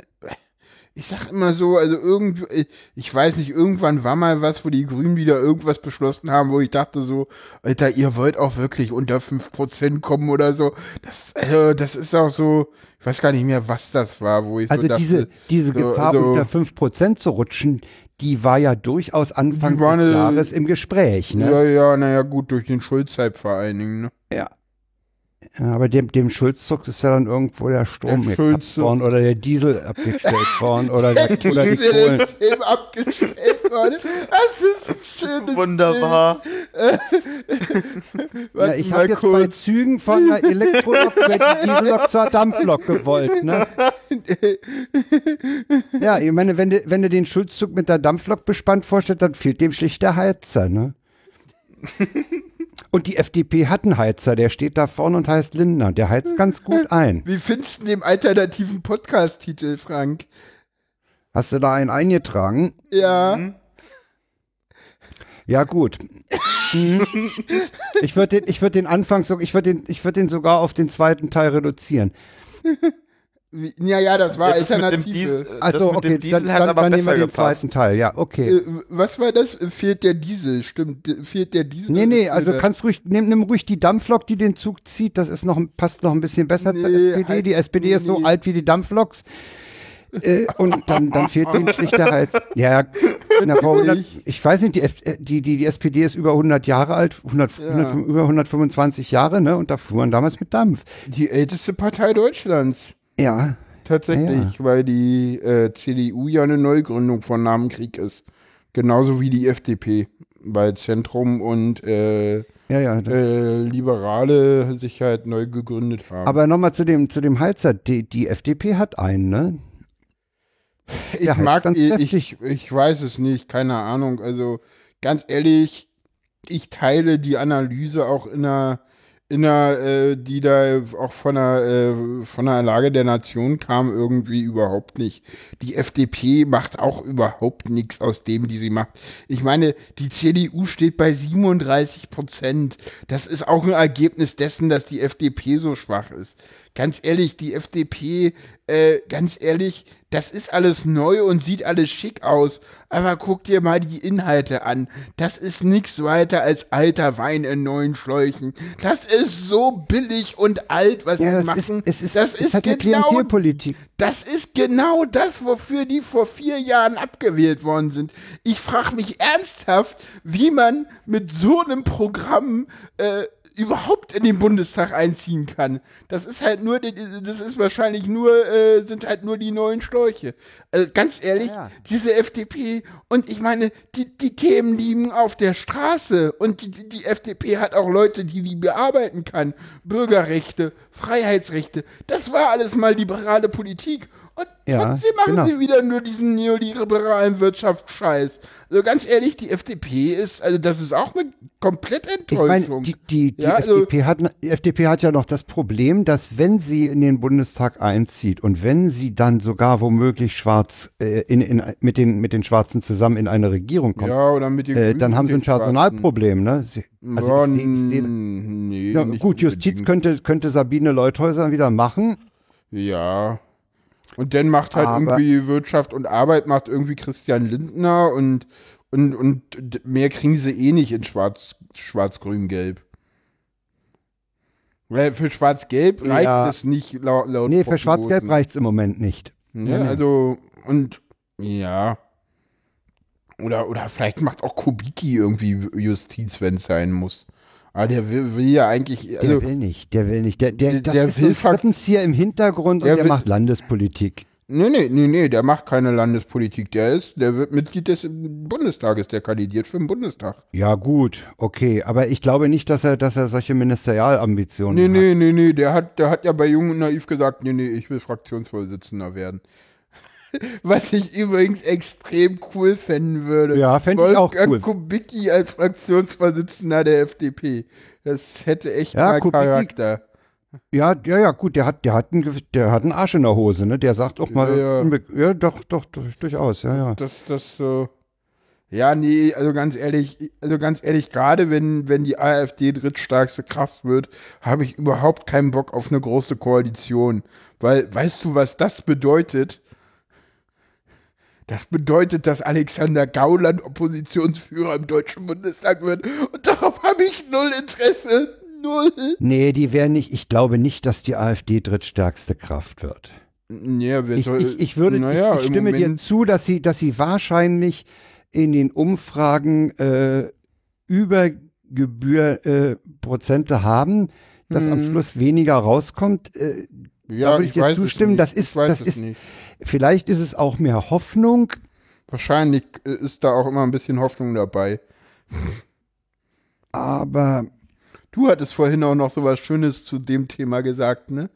ich sag immer so, also irgendwie, ich weiß nicht, irgendwann war mal was, wo die Grünen wieder irgendwas beschlossen haben, wo ich dachte so, Alter, ihr wollt auch wirklich unter 5% kommen oder so. Das, also, das ist auch so, ich weiß gar nicht mehr, was das war, wo ich Also so dachte, diese, diese so, Gefahr, also- unter 5% zu rutschen, die war ja durchaus Anfang des eine- Jahres im Gespräch, ne? ja, ja, naja, gut, durch den Schulzeit vor allen Dingen, ne? Ja. Ja, aber dem, dem Schulzzug ist ja dann irgendwo der Strom Der Schulzzug. worden oder der Diesel abgestellt worden oder, der, oder die Kohlen. System abgestellt worden. Das ist ein schönes Wunderbar. Ja, ich habe jetzt bei. Zügen von Elektrolok über die Diesellok zur Dampflok gewollt, ne? Ja, ich meine, wenn du, wenn du den Schulzzug mit der Dampflok bespannt vorstellst, dann fehlt dem schlicht der Heizer, ne? Und die FDP hat einen Heizer, der steht da vorne und heißt Lindner. Der heizt ganz gut ein. Wie findest du den alternativen Podcast-Titel, Frank? Hast du da einen eingetragen? Ja. Ja, gut. Mhm. ich würde den, ich würd den Anfang, so, ich würde den, ich würd den sogar auf den zweiten Teil reduzieren. Ja, ja, das war Ja, das mit dem Alternative. Diesel, Also, das mit okay, dem Diesel dann, hat dann, aber dann nehmen besser wir den gepasst. zweiten Teil. Ja, okay. Äh, was war das? Fehlt der Diesel, stimmt. Fehlt der Diesel? Nee, nee, also Oder- kannst ruhig, nimm, nimm ruhig die Dampflok, die den Zug zieht, das ist noch, ein- passt noch ein bisschen besser zur Nee, SPD. halt- Die SPD ist so nee. alt wie die Dampfloks. äh, und dann, dann fehlt denen schlicht der Hals. Ja, ja, na, vor 100, ich weiß nicht, die, F- äh, die, die, die SPD ist über 100 Jahre alt, 100, Ja. 100, über 125 Jahre, ne? Und da fuhren damals mit Dampf. Die älteste Partei Deutschlands. Ja, Tatsächlich, weil die äh, CDU ja eine Neugründung von Namen Krieg ist. Genauso wie die FDP. Weil Zentrum und äh, ja, ja. äh, Liberale sich halt neu gegründet haben. Aber nochmal zu dem, zu dem Heizer. Die, die FDP hat einen, ne? ich der mag, ich, ich, ich weiß es nicht, keine Ahnung. Also ganz ehrlich, ich teile die Analyse auch in einer, in einer äh, die da auch von der, äh, von der Lage der Nation kam, irgendwie überhaupt nicht. Die FDP macht auch überhaupt nichts aus dem, die sie macht. Ich meine, die CDU steht bei 37 Prozent. Das ist auch ein Ergebnis dessen, dass die FDP so schwach ist. Ganz ehrlich, die FDP, äh, ganz ehrlich, das ist alles neu und sieht alles schick aus. Aber guck dir mal die Inhalte an. Das ist nichts weiter als alter Wein in neuen Schläuchen. Das ist so billig und alt, was Ja, sie das ist, machen. es ist, das es ist eine genau das ist genau das, wofür die vor vier Jahren abgewählt worden sind. Ich frage mich ernsthaft, wie man mit so einem Programm äh, überhaupt in den Bundestag einziehen kann. Das ist halt nur, das ist wahrscheinlich nur, äh, sind halt nur die neuen Schläuche. Also ganz ehrlich, Ja, ja. diese FDP und ich meine, die, die Themen liegen auf der Straße und die, die, die FDP hat auch Leute, die die bearbeiten kann. Bürgerrechte, Freiheitsrechte, das war alles mal liberale Politik. Und Ja, trotzdem machen genau. sie wieder nur diesen neoliberalen Wirtschaftsscheiß. Also ganz ehrlich, die FDP ist, also das ist auch eine komplett Ich meine, Enttäuschung. die, die, die, Ja, also- FDP hat, die FDP hat ja noch das Problem, dass wenn sie in den Bundestag einzieht und wenn sie dann sogar womöglich schwarz äh, in, in, mit, den, mit den Schwarzen zusammen in eine Regierung kommt, ja, oder mit den äh, dann haben sie ein. Personalproblem. Ne? Sie, also ja, ich seh, ich seh, nee, ja, gut, Justiz könnte, könnte Sabine Leuthäuser wieder machen. Ja. Und dann macht halt Aber- irgendwie Wirtschaft und Arbeit macht irgendwie Christian Lindner und, und, und mehr kriegen sie eh nicht in Schwarz, Schwarz-Grün-Gelb. Weil für Schwarz-Gelb reicht Ja. es nicht laut, laut Nee, für Schwarz-Gelb reicht es im Moment nicht. Ja, Nee, nee. also, und ja. Oder, oder vielleicht macht auch Kubicki irgendwie Justiz, wenn es sein muss. Aber der will, will ja eigentlich, Der also, will nicht, der will nicht. Der, der, Der- der ist will Strippenzieher im Hintergrund Der und der will- macht Landespolitik. nee, nee, nee, nee, der macht keine Landespolitik. Der ist, der wird Mitglied des Bundestages, der kandidiert für den Bundestag. Ja, gut, okay. Aber ich glaube nicht, dass er, dass er solche Ministerialambitionen Nee, hat. nee, nee, nee, der hat, der hat ja bei Jung und Naiv gesagt, nee, nee, ich will Fraktionsvorsitzender werden. Was ich übrigens extrem cool fänden würde. Ja, fänd ich auch cool. Kubicki als Fraktionsvorsitzender der FDP. Das hätte echt Ja, mal Kubicki- Charakter. Ja, ja, ja, gut, der hat, der hat, einen, der hat einen Arsch in der Hose, ne? Der sagt auch mal, Ja, ja. ja doch, doch, doch, durchaus, ja, ja. Das, das so. Ja, nee, also ganz ehrlich, also ganz ehrlich, gerade wenn, wenn die AfD drittstärkste Kraft wird, habe ich überhaupt keinen Bock auf eine große Koalition. Weil, weißt du, was das bedeutet? Das bedeutet, dass Alexander Gauland Oppositionsführer im Deutschen Bundestag wird. Und darauf habe ich null Interesse. Null. Nee, die wären nicht, ich glaube nicht, dass die AfD drittstärkste Kraft wird. Ja, wer Ich, soll- ich, ich würde, naja, ich, ich im stimme dir zu, dass sie, dass sie wahrscheinlich in den Umfragen äh, über Gebühr äh, Prozente haben, dass am Mhm. Schluss weniger rauskommt. Äh, Ja, da würde ich dir weiß es zustimmen, das Ich ist- weiß das es ist- nicht. Vielleicht ist es auch mehr Hoffnung. Wahrscheinlich äh, ist da auch immer ein bisschen Hoffnung dabei. Aber Du hattest vorhin auch noch so was Schönes zu dem Thema gesagt, ne?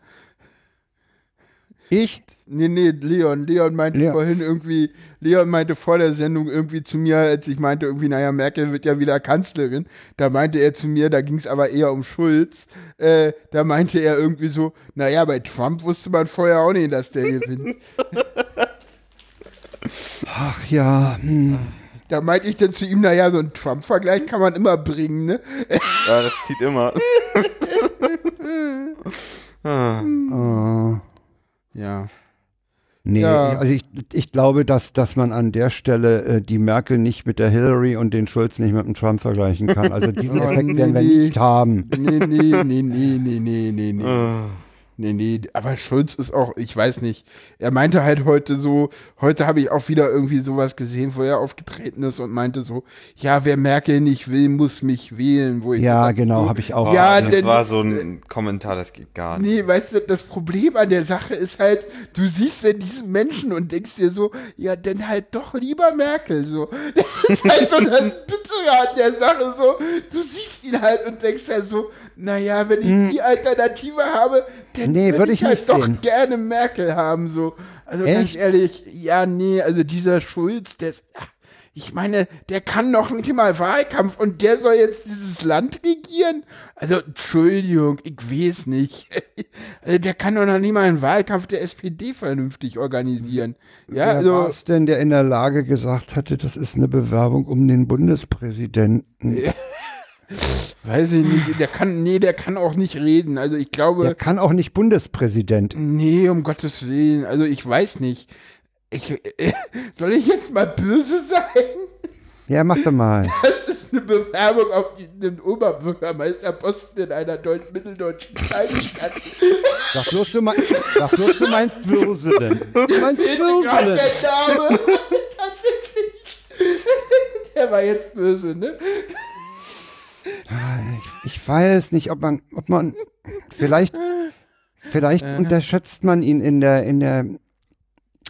Ich, Nee, nee, Leon. Leon meinte Leon. vorhin irgendwie, Leon meinte vor der Sendung irgendwie zu mir, als ich meinte irgendwie, naja, Merkel wird ja wieder Kanzlerin. Da meinte er zu mir, da ging es aber eher um Schulz. Äh, da meinte er irgendwie so, naja, bei Trump wusste man vorher auch nicht, dass der gewinnt. ach ja, hm, Da meinte ich dann zu ihm, naja, so einen Trump-Vergleich kann man immer bringen, ne? Ja, das zieht immer. ah. äh, Ja. nee, Ja. also ich, ich glaube, dass, dass man an der Stelle äh, die Merkel nicht mit der Hillary und den Schulz nicht mit dem Trump vergleichen kann. Also diesen Oh, Effekt werden wir nicht haben. Nee, nee, nee, nee, nee, nee, nee, nee. Nee, nee, aber Schulz ist auch, ich weiß nicht. Er meinte halt heute so, heute habe ich auch wieder irgendwie sowas gesehen, wo er aufgetreten ist und meinte so, ja, wer Merkel nicht will, muss mich wählen. Wo ich Ja, gesagt, genau, habe ich auch. Ja, das denn- war so ein Kommentar, das geht gar nicht. Nee, weißt du, das Problem an der Sache ist halt, du siehst ja diesen Menschen und denkst dir so, ja, dann halt doch lieber Merkel, so. Das ist halt so das Bittere an der Sache, so. Du siehst ihn halt und denkst halt so, naja, wenn ich die Alternative habe, dann. Nee, würde würd ich, ich halt nicht doch sehen. gerne Merkel haben, so. Also ganz Echt? ehrlich, ja, nee, also dieser Schulz, der ist, ich meine, der kann noch nicht mal Wahlkampf und der soll jetzt dieses Land regieren? Also, Entschuldigung, ich weiß nicht. Also, der kann doch noch nicht mal einen Wahlkampf der SPD vernünftig organisieren. Ja, Wer war also, es denn, der in der Lage gesagt hatte, das ist eine Bewerbung um den Bundespräsidenten? weiß ich nicht, der kann, nee, der kann auch nicht reden. Also ich glaube, Der kann auch nicht Bundespräsident. nee, um Gottes Willen, also ich weiß nicht. Ich, äh, soll ich jetzt mal böse sein? Ja, mach doch mal. Das ist eine Bewerbung auf den Oberbürgermeisterposten in einer deutsch mitteldeutschen Kleinstadt. Sag bloß, du meinst, sag bloß, du meinst Würselen. Du meinst Würselen. der Name. Tatsächlich. Der war jetzt böse, ne? Ich, ich weiß nicht, ob man, ob man, vielleicht, vielleicht unterschätzt man ihn in der, in der,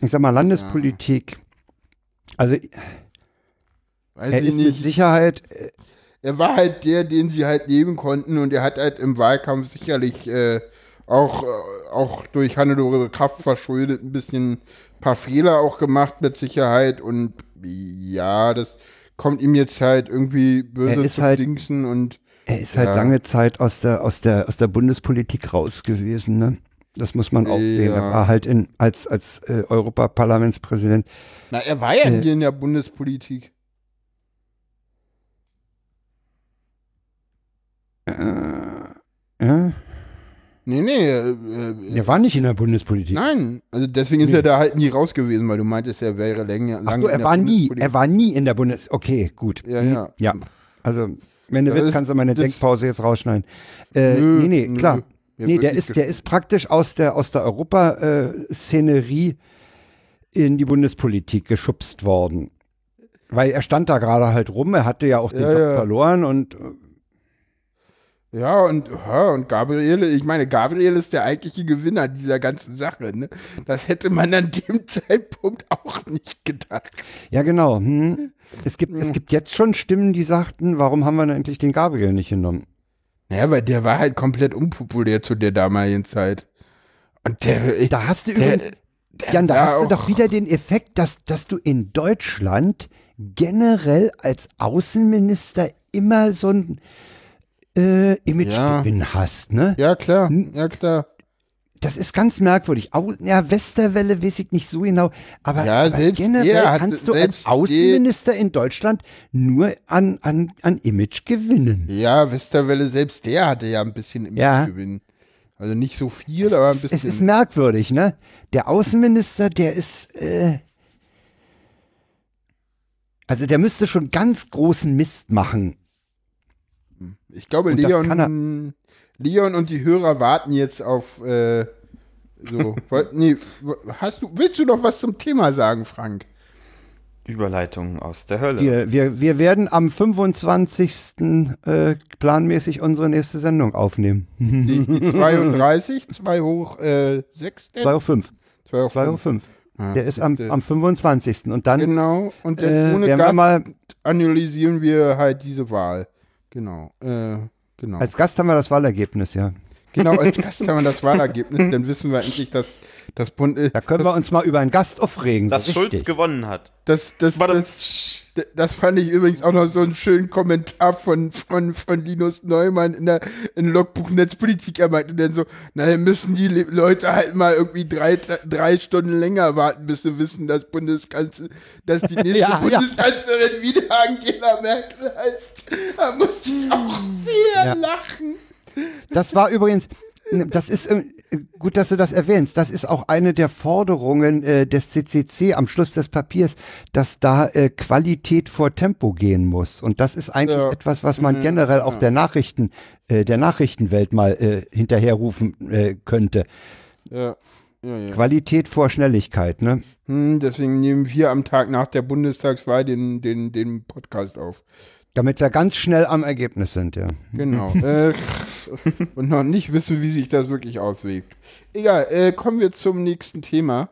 ich sag mal, Landespolitik. Also, Weiß er ich ist mit nicht. Sicherheit, äh, Er war halt der, den sie halt nehmen konnten und er hat halt im Wahlkampf sicherlich äh, auch, äh, auch durch Hannelore Kraft verschuldet ein bisschen paar Fehler auch gemacht mit Sicherheit und ja, das kommt ihm jetzt halt irgendwie böse Er zu halt- Dingsen und er ist halt Ja. lange Zeit aus der, aus der, aus der Bundespolitik raus gewesen, ne? Das muss man auch sehen. Er Ja. war halt in, als, als äh, Europaparlamentspräsident. na, er war ja Äh. nie in der Bundespolitik. Ja? Nee, nee, äh, äh, Er war nicht in der Bundespolitik. nein, also deswegen ist Nee. er da halt nie raus gewesen, weil du meintest, er wäre länger Ach lange so, in er der war nie, er war nie in der Bundes. Okay, gut. Ja, Hm, ja. Ja, also, wenn du Das willst, ist- kannst du meine Denkpause jetzt rausschneiden. Äh, Nö, nee, nee, nö. klar. Mir nee, der ist, der ist praktisch aus der, aus der Europaszenerie in die Bundespolitik geschubst worden. Weil er stand da gerade halt rum, er hatte ja auch den Ja, Job ja. verloren und äh, Ja, und, ja, und Gabriele, ich meine, Gabriel ist der eigentliche Gewinner dieser ganzen Sache. Ne? Das hätte man an dem Zeitpunkt auch nicht gedacht. ja genau. Hm. Es, gibt, es gibt jetzt schon Stimmen, die sagten, warum haben wir denn endlich den Gabriel nicht genommen? Naja, weil der war halt komplett unpopulär zu der damaligen Zeit. Und der, ich, Da hast du der, übrigens, der Jan, da hast du doch wieder den Effekt, dass, dass du in Deutschland generell als Außenminister immer so ein äh, Imagegewinn hast, ne? Ja, klar, ja, klar. Das ist ganz merkwürdig. Au ja, Westerwelle weiß ich nicht so genau, aber, Ja, aber selbst generell hat- kannst du als Außenminister in Deutschland nur an, an, an Image gewinnen. Ja, Westerwelle, selbst der hatte ja ein bisschen im Ja. Gewinn. Also nicht so viel, aber ein bisschen. es ist merkwürdig, ne? Der Außenminister, der ist, äh, also der müsste schon ganz großen Mist machen. Ich glaube, Und Leon, Leon und die Hörer warten jetzt auf äh, so. Nee, hast du, willst du noch was zum Thema sagen, Frank? Überleitung aus der Hölle. Wir, wir, wir werden am 25. Äh, planmäßig unsere nächste Sendung aufnehmen. Die, die 32, 2 hoch äh, 6? 2 Uhr 5. 2 hoch 2 Uhr 5. 5. Ah, Der ist am, am 25. Und dann Genau, und äh, dann ohne werden wir Gast mal, analysieren wir halt diese Wahl. Genau, äh, genau. als Gast haben wir das Wahlergebnis, ja. Genau, als Gast haben wir das Wahlergebnis, dann wissen wir endlich, dass das Bund. Äh, Da können das, wir uns mal über einen Gast aufregen. dass so Schulz gewonnen hat. Das, das, das, D- Das fand ich übrigens auch noch so einen schönen Kommentar von, von, von Linus Neumann in der in Logbuch Netzpolitik. Er meinte dann so, na, dann müssen die Le Leute halt mal irgendwie drei, drei Stunden länger warten, bis sie wissen, dass Bundeskanzler, dass die nächste Ja, ja. Bundeskanzlerin wieder Angela Merkel heißt. Da musste ich auch sehr Ja. lachen. Das war übrigens, das ist äh, gut, dass du das erwähnst. Das ist auch eine der Forderungen äh, des CCC am Schluss des Papiers, dass da äh, Qualität vor Tempo gehen muss. Und das ist eigentlich Ja. etwas, was man Ja, generell auch ja. der Nachrichten, äh, der Nachrichtenwelt mal äh, hinterherrufen äh, könnte. Ja, ja, ja. Qualität vor Schnelligkeit, ne? Hm, deswegen nehmen wir am Tag nach der Bundestagswahl den, den, den Podcast auf. Damit wir ganz schnell am Ergebnis sind, ja. Genau. äh, und noch nicht wissen, wie sich das wirklich auswirkt. Egal, äh, kommen wir zum nächsten Thema.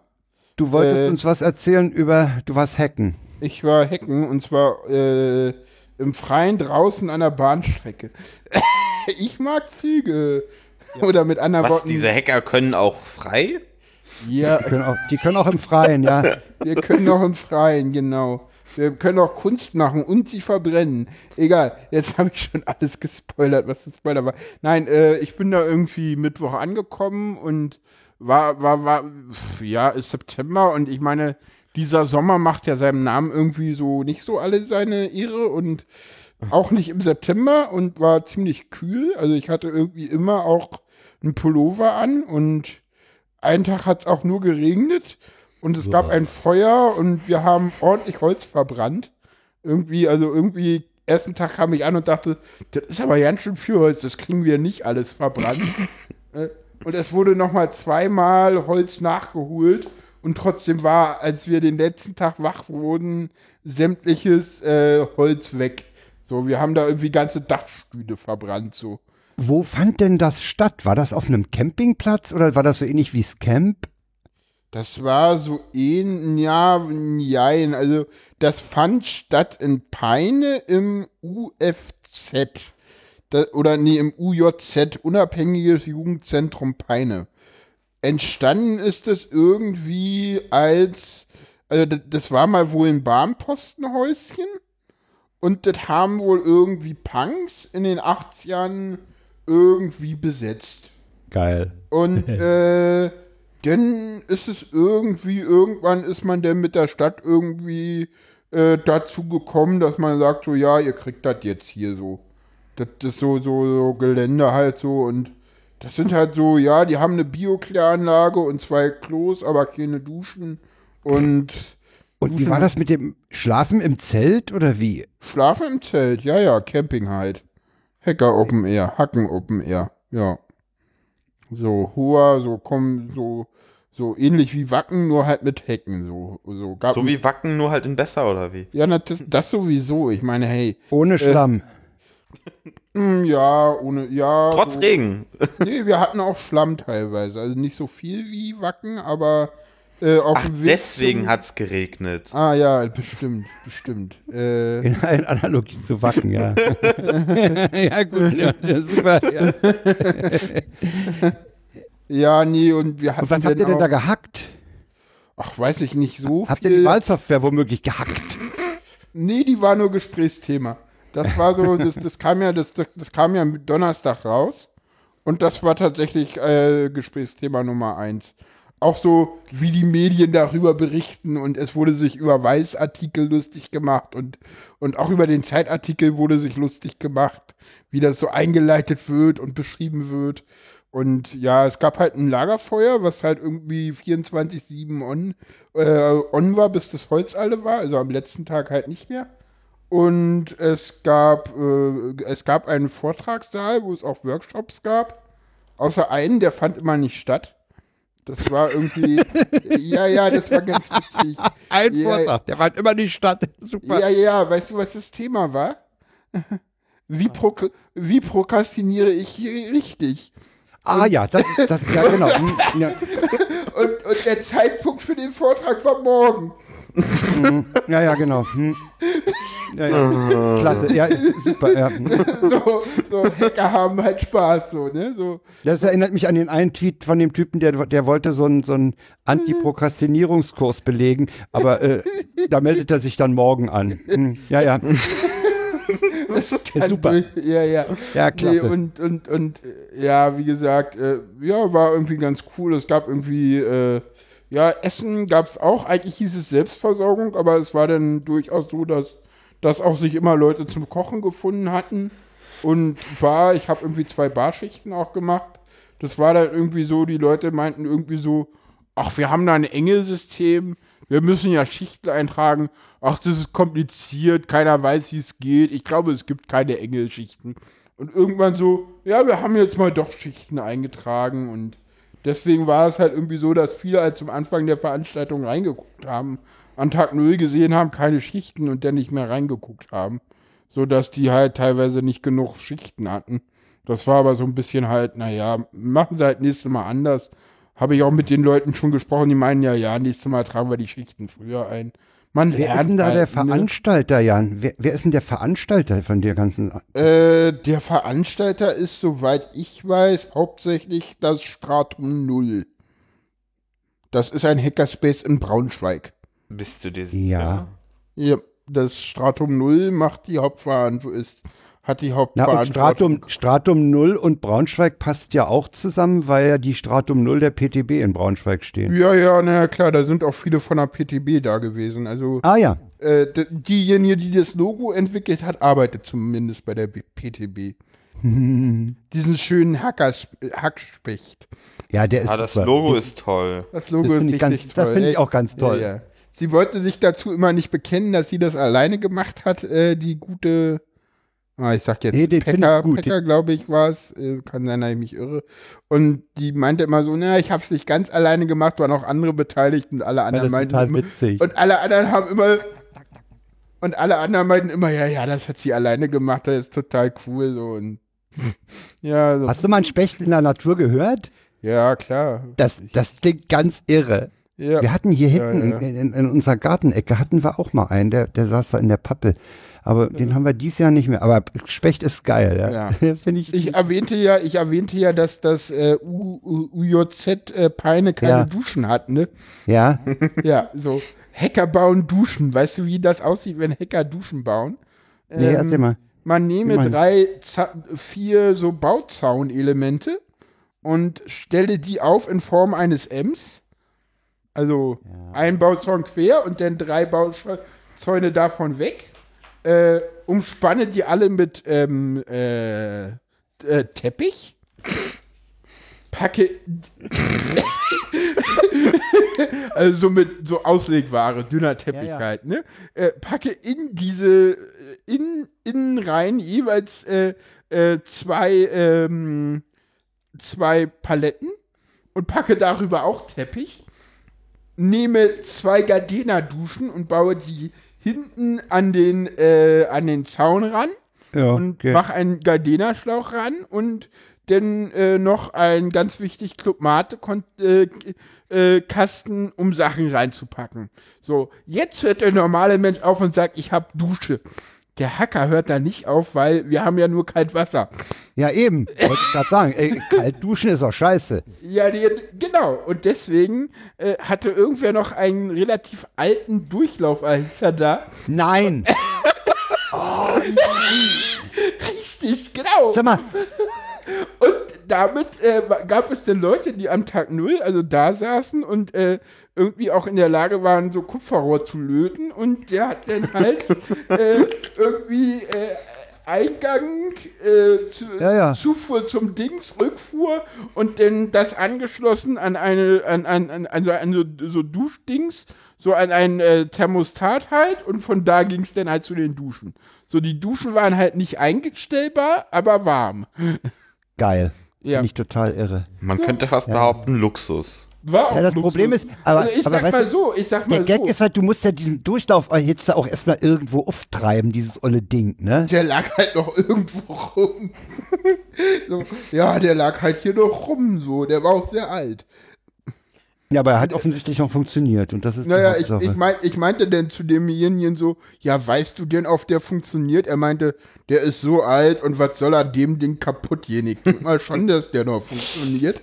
Du wolltest Äh, uns was erzählen über, du warst hacken. Ich war hacken und zwar äh, im Freien draußen an der Bahnstrecke. ich mag Züge. Oder mit anderen Was, Worten. diese Hacker können auch frei? ja, Die können auch, die können auch im Freien, ja. wir können auch im Freien, genau. Wir können auch Kunst machen und sie verbrennen. Egal, jetzt habe ich schon alles gespoilert, was das Spoiler war. Nein, äh, ich bin da irgendwie Mittwoch angekommen und war, war, war, ja, ist September und ich meine, dieser Sommer macht ja seinem Namen irgendwie so nicht so alle seine Ehre und auch nicht im September und war ziemlich kühl. Also ich hatte irgendwie immer auch einen Pullover an und einen Tag hat es auch nur geregnet und es gab ein Feuer und wir haben ordentlich Holz verbrannt. Irgendwie, also irgendwie, ersten Tag kam ich an und dachte, das ist aber ganz schön viel Holz, das kriegen wir nicht alles verbrannt. Äh, und es wurde nochmal zweimal Holz nachgeholt und trotzdem war, als wir den letzten Tag wach wurden, sämtliches äh, Holz weg. So, wir haben da irgendwie ganze Dachstühle verbrannt, so. Wo fand denn das statt? War das auf einem Campingplatz oder war das so ähnlich wie das Camp? Das war so ein, ja, nein, also das fand statt in Peine im UFZ. Da, oder nee, im UJZ, Unabhängiges Jugendzentrum Peine. Entstanden ist es irgendwie als, also das, das war mal wohl ein Bahnpostenhäuschen und das haben wohl irgendwie Punks in den 80ern irgendwie besetzt. Geil. Und äh, dann ist es irgendwie, irgendwann ist man dann mit der Stadt irgendwie äh, dazu gekommen, dass man sagt, so ja, ihr kriegt das jetzt hier so. Das ist so, so, so Gelände halt so und das sind halt so, ja, die haben eine Biokläranlage und zwei Klos, aber keine Duschen und Und wie war das mit dem Schlafen im Zelt oder wie? Schlafen im Zelt, ja, ja, Camping halt. Hacker Open Air, Hacken Open Air, ja. So hoher, so kommen, so, so ähnlich wie Wacken, nur halt mit Hecken, so. So, gab So wie Wacken, nur halt in besser, oder wie? ja, na, das, das sowieso. Ich meine, hey, Ohne Schlamm. hm, ja, ohne, ja. Trotz so, Regen. Nee, wir hatten auch Schlamm teilweise. Also nicht so viel wie Wacken, aber äh, auf Ach, dem Weg deswegen zum- hat's geregnet. Ah ja, bestimmt, bestimmt. Äh, In einer Analogie zu Wacken, ja. ja, gut, ja, super. Ja. ja, nee, und wir hatten Und was habt ihr denn da gehackt? Ach, weiß ich nicht so Habt ihr viel. die Wahlsoftware womöglich gehackt? Nee, die war nur Gesprächsthema. Das war so, das, das kam ja, das, das, kam ja mit Donnerstag raus. Und das war tatsächlich äh, Gesprächsthema Nummer eins. Auch so, wie die Medien darüber berichten und es wurde sich über Weißartikel lustig gemacht und, und auch über den Zeitartikel wurde sich lustig gemacht, wie das so eingeleitet wird und beschrieben wird. Und ja, es gab halt ein Lagerfeuer, was halt irgendwie 24-7 on, äh, on war, bis das Holz alle war. Also am letzten Tag halt nicht mehr. Und es gab, äh, es gab einen Vortragssaal, wo es auch Workshops gab. Außer einen, der fand immer nicht statt. Das war irgendwie, ja, ja, das war ganz witzig. Ein Ja, Vortrag, der fand immer nicht statt. Super. Ja, ja, weißt du, was das Thema war? Wie, pro, wie prokrastiniere ich hier richtig? Ah ja, das ist das, ja genau. Hm, Ja, Und, und der Zeitpunkt für den Vortrag war morgen. Ja, ja genau. Hm. Ja, ja. Klasse, ja, ist super. Ja. So, so Hacker haben halt Spaß, so, ne? So, Das erinnert mich an den einen Tweet von dem Typen, der, der wollte so einen, so einen Antiprokrastinierungskurs belegen, aber äh, da meldet er sich dann morgen an. Hm, Ja, ja. Super. Ja, ja. Ja, Nee, klasse. und, und, und äh, ja, wie gesagt, äh, ja, war irgendwie ganz cool. Es gab irgendwie, äh, ja, Essen gab es auch. Eigentlich hieß es Selbstversorgung, aber es war dann durchaus so, dass, dass auch sich immer Leute zum Kochen gefunden hatten. Und Bar, ich habe irgendwie zwei Barschichten auch gemacht. Das war dann irgendwie so, die Leute meinten irgendwie so, ach, wir haben da ein Engelsystem, wir müssen ja Schichten eintragen. Ach, das ist kompliziert, keiner weiß, wie es geht. Ich glaube, es gibt keine Engelschichten. Und irgendwann so, ja, wir haben jetzt mal doch Schichten eingetragen und deswegen war es halt irgendwie so, dass viele halt zum Anfang der Veranstaltung reingeguckt haben, an Tag Null gesehen haben, keine Schichten und dann nicht mehr reingeguckt haben, so dass die halt teilweise nicht genug Schichten hatten. Das war aber so ein bisschen halt, naja, machen sie halt nächstes Mal anders. Habe ich auch mit den Leuten schon gesprochen, die meinen ja, ja, nächstes Mal tragen wir die Schichten früher ein. Man Wer ist denn da der ne? Veranstalter, Jan? Wer, wer ist denn der Veranstalter von der ganzen? Äh, der Veranstalter ist, soweit ich weiß, hauptsächlich das Stratum Null. Das ist ein Hackerspace in Braunschweig. Bist du dir Ja. Ja, das Stratum Null macht die Hauptverantwortung, ist hat die Na, und Hauptverantwortung. Stratum, Stratum 0 und Braunschweig passt ja auch zusammen, weil ja die Stratum 0 der PTB in Braunschweig stehen. ja, ja, na ja, klar, da sind auch viele von der PTB da gewesen. Also Ah ja. äh, diejenige, die das Logo entwickelt hat, arbeitet zumindest bei der PTB. Diesen schönen Hackers, Hackspecht. Ja, der ist Ah, das super. Logo ist toll. Das Logo Das ist finde ich richtig ganz- toll. das finde ich auch ganz toll. Ja, ja. Sie wollte sich dazu immer nicht bekennen, dass sie das alleine gemacht hat, äh, die gute, ah, ich sag jetzt, Nee, den Pekka. Pekka glaube ich, war es, äh, kann sein, dass ich mich irre. Und die meinte immer so, na, ich habe es nicht ganz alleine gemacht, waren auch andere beteiligt und alle Ja, anderen meinten total immer, witzig. und alle anderen haben immer, und alle anderen meinten immer, ja, ja, das hat sie alleine gemacht, das ist total cool, so, und, ja, so, Hast du mal einen Specht in der Natur gehört? ja, klar. Das, das klingt ganz irre. ja. Wir hatten hier hinten ja. In, in, in unserer Gartenecke hatten wir auch mal einen, der, der saß da in der Pappel. Aber den haben wir dieses Jahr nicht mehr. Aber Specht ist geil, ja. Ja. Finde ich. Ich erwähnte ja, ich erwähnte ja, dass das äh, U, U, UJZ äh, Peine keine Ja. Duschen hat, ne? ja. Ja, so Hacker bauen Duschen. Weißt du, wie das aussieht, wenn Hacker Duschen bauen? Nee, Ähm, erzähl mal. Man nehme drei, vier so Bauzaunelemente und stelle die auf in Form eines Ms. Also ein Bauzaun quer und dann drei Bauzäune davon weg. Äh, umspanne die alle mit ähm, äh, äh, Teppich. Packe. also so mit so Auslegware, dünner Teppich Ja, ja. halt, ne? Äh, packe in diese, äh, in, innen rein jeweils äh, zwei, ähm, zwei Paletten und packe darüber auch Teppich. Nehme zwei Gardena-Duschen und baue die hinten an den, äh, an den Zaun ran Ja, und okay. mach einen Gardena-Schlauch ran und dann äh, noch ein ganz wichtig Club Mate Kon äh, äh, um Sachen reinzupacken. So, jetzt hört der normale Mensch auf und sagt, ich hab Dusche. Der Hacker hört da nicht auf, weil wir haben ja nur kalt Wasser. Ja, eben. Wollte ich gerade sagen. Ey, kalt duschen ist doch scheiße. Ja, die, genau. Und deswegen äh, hatte irgendwer noch einen relativ alten Durchlauferhitzer da. Nein. Richtig, genau. Sag mal, Und damit äh, gab es dann Leute, die am Tag null, also da saßen und äh, irgendwie auch in der Lage waren, so Kupferrohr zu löten. Und der hat dann halt äh, irgendwie äh, Eingang, äh, zu, Ja, ja. Zufuhr zum Dings, Rückfuhr und dann das angeschlossen an eine, an, an, an, also an so, so Duschdings, so an ein äh, Thermostat halt und von da ging es dann halt zu den Duschen. So, die Duschen waren halt nicht eingestellbar, aber warm. geil. Ja. Bin ich total irre. Man könnte fast behaupten, Luxus. War auch Ja, das Luxus. Problem ist, aber- also ich aber sag weißt mal du, so, ich sag Der mal Gag so, ist halt, du musst ja diesen Durchlauf jetzt auch erstmal irgendwo auftreiben, dieses olle Ding, ne? der lag halt noch irgendwo rum. so, ja, der lag halt hier noch rum, so, der war auch sehr alt. Ja, aber er hat offensichtlich noch funktioniert und das ist Naja, ich, ich, mein, ich meinte denn zu demjenigen so, ja, weißt du denn, auf der funktioniert? Er meinte, der ist so alt und was soll er dem Ding kaputt denk mal schon, dass der noch funktioniert.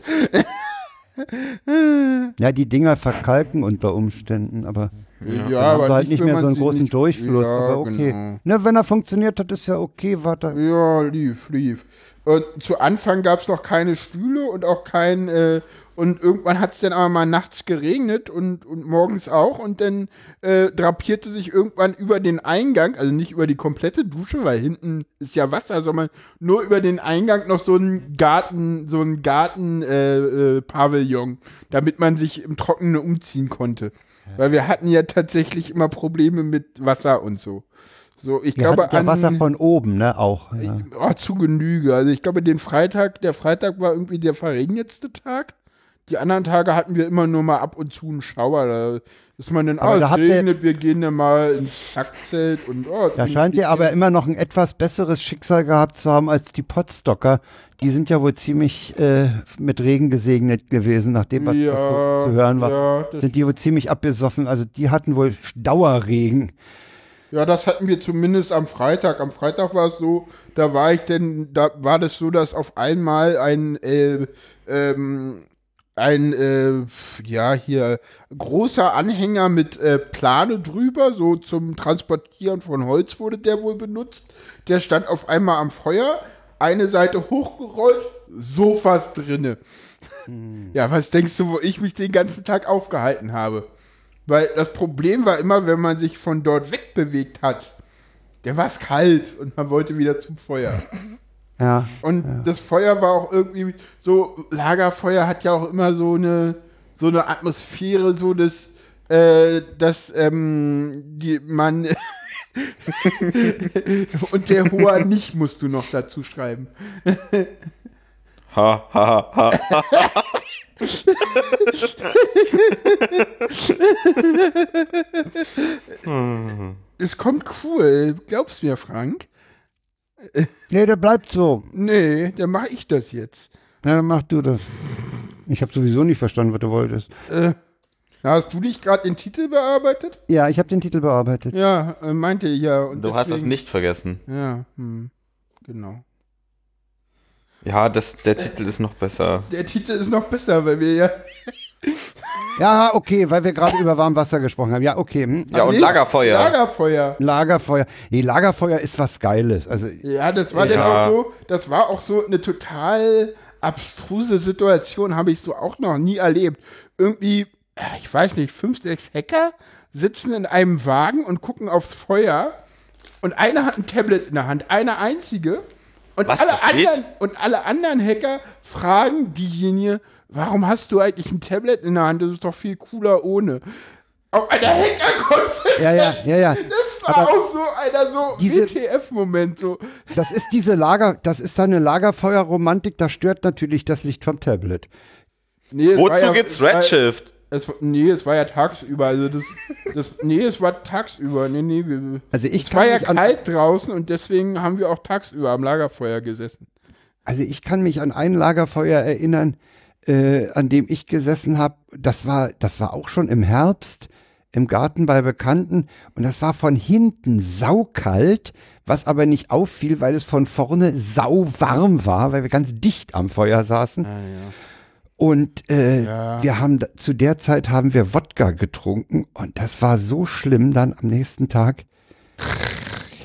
ja, die Dinger verkalken unter Umständen, aber Ja, ja, aber halt nicht wenn mehr so einen großen nicht- Durchfluss, Ja, aber okay. genau. Ne, wenn er funktioniert hat, ist ja okay, warte. Ja, lief, lief. Und zu Anfang gab es noch keine Stühle und auch kein, äh, und irgendwann hat es dann aber mal nachts geregnet und, und morgens auch und dann äh, drapierte sich irgendwann über den Eingang, also nicht über die komplette Dusche, weil hinten ist ja Wasser, sondern nur über den Eingang noch so ein Garten, so ein Garten äh, äh, Pavillon, damit man sich im Trockenen umziehen konnte. Weil wir hatten ja tatsächlich immer Probleme mit Wasser und so. So, ich Ihr glaube, ja an, Wasser von oben, ne, auch. Ja. Oh, zu Genüge. Also ich glaube, den Freitag, der Freitag war irgendwie der verregnetste Tag. Die anderen Tage hatten wir immer nur mal ab und zu einen Schauer. Da ist man dann, Aber oh, da es regnet, wir gehen dann mal ins Sackzelt und oh, Da scheint ihr aber immer noch ein etwas besseres Schicksal gehabt zu haben als die Potstocker. Die sind ja wohl ziemlich äh, mit Regen gesegnet gewesen, nachdem was, ja, was so zu hören war. Ja das, Sind die wohl ziemlich abgesoffen. Also die hatten wohl Dauerregen. ja, das hatten wir zumindest am Freitag. Am Freitag war es so, da war ich denn, da war das so, dass auf einmal ein, äh, ähm, ein, äh, ja, hier großer Anhänger mit äh, Plane drüber, so zum Transportieren von Holz wurde der wohl benutzt. Der stand auf einmal am Feuer, eine Seite hochgerollt, Sofas drinne. Ja, was denkst du, wo ich mich den ganzen Tag aufgehalten habe? Weil das Problem war immer, wenn man sich von dort wegbewegt hat, der war es kalt und man wollte wieder zum Feuer. Ja. Und das Feuer war auch irgendwie so, Lagerfeuer hat ja auch immer so eine, so eine Atmosphäre, so dass, äh, dass ähm, die, man und der Hoher nicht musst du noch dazu schreiben. Ha, ha, ha, ha. Es kommt cool, glaubst mir, Frank? Nee, der bleibt so. Nee, dann mache ich das jetzt. Ja, dann mach du das. Ich habe sowieso nicht verstanden, was du wolltest. Äh, hast du nicht gerade den Titel bearbeitet? Ja, ich habe den Titel bearbeitet. Ja, äh, meinte ich ja. Und Du hast das deswegen- nicht vergessen. Ja, hm, genau. Ja, das, der Titel ist noch besser. Der Titel ist noch besser, weil wir ja. Ja, okay, weil wir gerade über Warmwasser gesprochen haben. Ja, okay. Hm. Ja, und Nee, Lagerfeuer. Lagerfeuer. Lagerfeuer. Nee, Lagerfeuer ist was Geiles. Also, Ja, das war dann Ja. auch so, das war auch so eine total abstruse Situation, habe ich so auch noch nie erlebt. Irgendwie, äh, ich weiß nicht, fünf, sechs Hacker sitzen in einem Wagen und gucken aufs Feuer und einer hat ein Tablet in der Hand, eine einzige. Und, Was, alle, anderen, und alle anderen Hacker fragen diejenige, warum hast du eigentlich ein Tablet in der Hand? Das ist doch viel cooler ohne. Auf einer Hackerkonferenz. ja, ja, ja, ja. Das war Aber auch so einer so WTF-Moment. So. das ist diese Lager, das ist dann eine Lagerfeuerromantik, da stört natürlich das Licht vom Tablet. Nee, Wozu ja- gibt's Redshift? Es, nee, es war ja tagsüber. Also das, das, nee, es war tagsüber. Nee, nee, wir, Also ich es war ja kalt draußen und deswegen haben wir auch tagsüber am Lagerfeuer gesessen. Also ich kann mich an ein Lagerfeuer erinnern, äh, an dem ich gesessen habe. Das war, das war auch schon im Herbst im Garten bei Bekannten und das war von hinten saukalt, was aber nicht auffiel, weil es von vorne sauwarm war, weil wir ganz dicht am Feuer saßen. Und äh, Ja. wir haben zu der Zeit haben wir Wodka getrunken und das war so schlimm dann am nächsten Tag.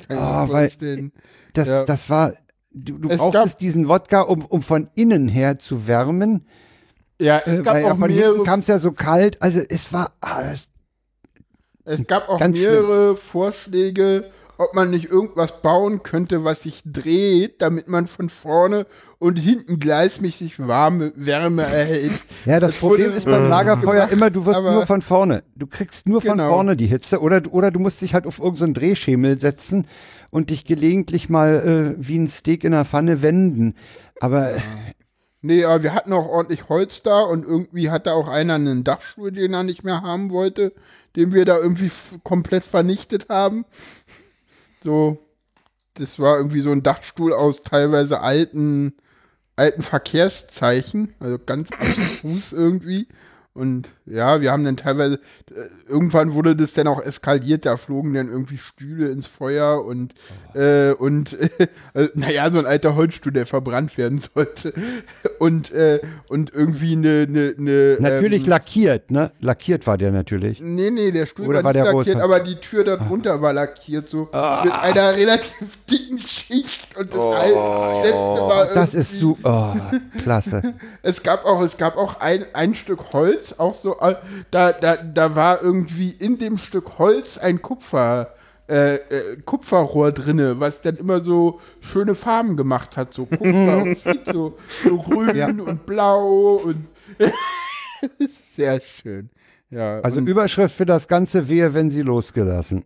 Ah, mir weil-. Das, Ja. das war, du, du Es brauchtest gab- diesen Wodka, um, um von innen her zu wärmen. Ja, es Äh, gab weil auch von mehrere, kam es ja so kalt. Also es war, ah, es- es gab auch ganz mehrere Vorschläge, ob man nicht irgendwas bauen könnte, was sich dreht, damit man von vorne und hinten gleichmäßig warme Wärme erhält. ja, das, Es Problem ist beim äh, Lagerfeuer gemacht, immer, du wirst nur von vorne. Du kriegst nur von Genau. vorne die Hitze oder, du- oder du musst dich halt auf irgendeinen Drehschemel setzen und dich gelegentlich mal äh, wie ein Steak in der Pfanne wenden. Aber Nee, aber wir hatten auch ordentlich Holz da und irgendwie hatte auch einer einen Dachstuhl, den er nicht mehr haben wollte, den wir da irgendwie komplett vernichtet haben. So, das war irgendwie so ein Dachstuhl aus teilweise alten, alten Verkehrszeichen, also ganz abstrus irgendwie. Und ja, wir haben dann teilweise, äh, irgendwann wurde das dann auch eskaliert, da flogen dann irgendwie Stühle ins Feuer und, äh, und äh, naja, so ein alter Holzstuhl, der verbrannt werden sollte. Und, äh, und irgendwie eine, eine, eine natürlich ähm, lackiert, ne? Lackiert war der natürlich. Nee, nee, der Stuhl Oder war, war nicht der lackiert, rot? aber die Tür darunter war lackiert, so Ah. mit einer relativ dicken Schicht. Und das, Oh. ein- letzte war Das ist so, oh, klasse. Es gab auch, es gab auch ein, ein Stück Holz, auch so, da, da, da war irgendwie in dem Stück Holz ein Kupfer, äh, äh, Kupferrohr drinne, was dann immer so schöne Farben gemacht hat, so Kupferoxid, so, so grün Ja. und blau und sehr schön. Ja, Also Überschrift für das Ganze wehe, wenn sie losgelassen.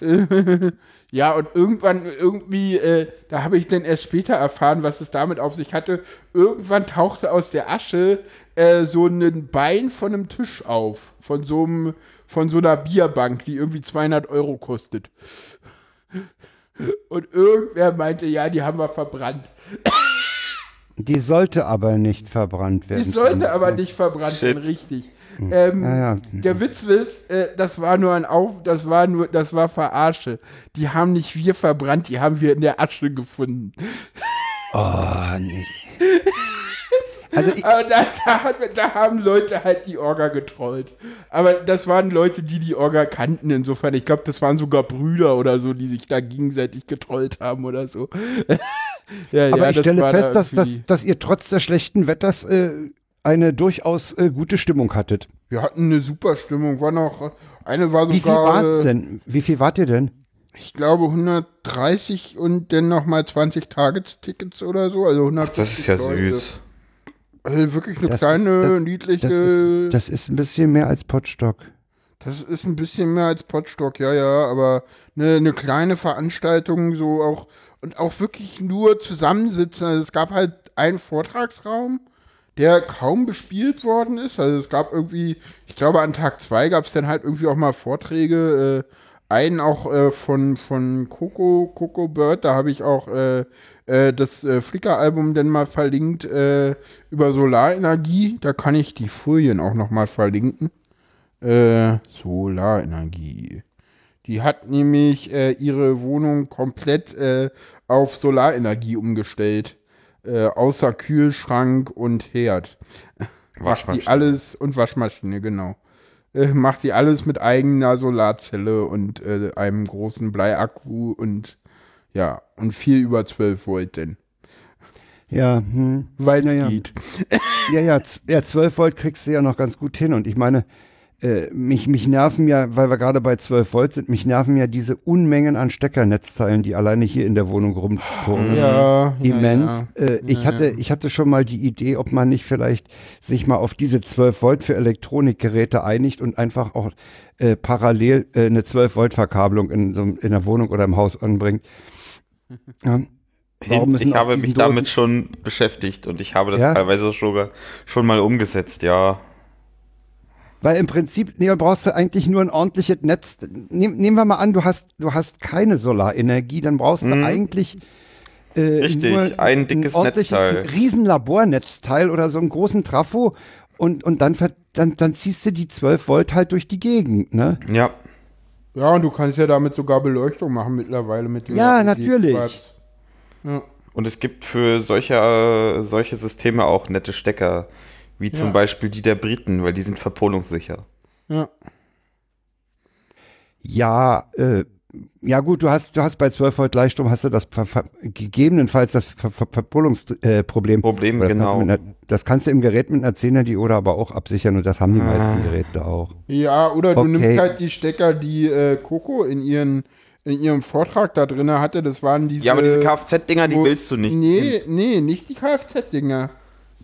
ja, und irgendwann, irgendwie, äh, da habe ich dann erst später erfahren, was es damit auf sich hatte. Irgendwann tauchte aus der Asche äh, so ein Bein von einem Tisch auf, von so einem, von so einer Bierbank, die irgendwie 200 Euro kostet. Und irgendwer meinte, ja, die haben wir verbrannt. Die sollte aber nicht verbrannt werden. Die sollte aber nicht verbrannt Shit. werden, richtig. Ähm, Ja, ja. Der Witz ist, äh, das war nur ein Auf, das war nur, das war Verarsche. Die haben nicht wir verbrannt, die haben wir in der Asche gefunden. Oh, nee. Also ich, Aber da, da, da haben Leute halt die Orga getrollt. Aber das waren Leute, die die Orga kannten. Insofern, ich glaube, das waren sogar Brüder oder so, die sich da gegenseitig getrollt haben oder so. ja, aber ja, ich stelle fest, dass, dass, dass ihr trotz des schlechten Wetters äh, eine durchaus äh, gute Stimmung hattet. wir hatten eine super Stimmung. War noch, eine war Wie viel sogar, wart äh, denn? Wie viel wart ihr denn? ich glaube, 130 und dann nochmal 20 Targets-Tickets oder so. Also 100 Das ist ja süß. Also wirklich eine Das kleine, ist- das- niedliche. Das ist, das ist ein bisschen mehr als Potstock. Das ist ein bisschen mehr als Potstock, ja, ja, aber eine, eine kleine Veranstaltung, so auch, und auch wirklich nur zusammensitzen. Also es gab halt einen Vortragsraum, der kaum bespielt worden ist. Also es gab irgendwie, ich glaube an Tag zwei gab es dann halt irgendwie auch mal Vorträge, äh, einen auch äh, von, von Coco, Coco Bird, da habe ich auch äh, äh, das äh, Flickr-Album dann mal verlinkt äh, über Solarenergie. Da kann ich die Folien auch noch mal verlinken. Äh, Solarenergie. Die hat nämlich äh, ihre Wohnung komplett auf Solarenergie umgestellt. Außer Kühlschrank und Herd. Macht die alles und Waschmaschine, genau. Macht die alles mit eigener Solarzelle und äh, einem großen Bleiakku und ja, und viel über 12 Volt denn. Ja, hm. Weil es Naja. geht. ja, ja, ja, 12 Volt kriegst du ja noch ganz gut hin. Und ich meine, äh, mich, mich nerven ja, weil wir gerade bei 12 Volt sind, mich nerven ja diese Unmengen an Steckernetzteilen, die alleine hier in der Wohnung rumturnen. Ja, Immens. Ja, Äh, ich, Ja, hatte, ich hatte schon mal die Idee, ob man nicht vielleicht sich mal auf diese 12 Volt für Elektronikgeräte einigt und einfach auch äh, parallel äh, eine 12 Volt Verkabelung in, so, in der Wohnung oder im Haus anbringt. Ja. Warum ich habe mich Dosen- damit schon beschäftigt und ich habe das Ja? teilweise schon, schon mal umgesetzt, ja. Weil im Prinzip, nee, brauchst du eigentlich nur ein ordentliches Netz. Nehm, nehmen wir mal an, du hast, du hast keine Solarenergie, dann brauchst du Mhm. eigentlich äh, Richtig, nur ein dickes ordentliches- Netzteil. Ein riesen Labornetzteil oder so einen großen Trafo und, und dann, dann, dann ziehst du die 12 Volt halt durch die Gegend, ne? Ja. Ja, und du kannst ja damit sogar Beleuchtung machen mittlerweile mit dem Ja, LED natürlich. Ja. Und es gibt für solche, äh, solche Systeme auch nette Stecker, wie zum Ja. Beispiel die der Briten, weil die sind verpolungssicher. Ja. Ja, äh, ja gut, du hast, du hast bei 12 Volt Gleichstrom hast du das ver, ver, gegebenenfalls das Ver, ver, Verpullungsproblem. Äh, Problem. Das genau. kannst einer- Das kannst du im Gerät mit einer 10er Diode aber auch absichern und das haben die Ah. meisten Geräte auch. Ja, oder du Okay. nimmst halt die Stecker, die äh, Coco in, ihren, in ihrem Vortrag da drin hatte. Das waren diese. Ja, aber diese Kfz-Dinger, die willst du nicht. Nee, nee, nicht die Kfz-Dinger.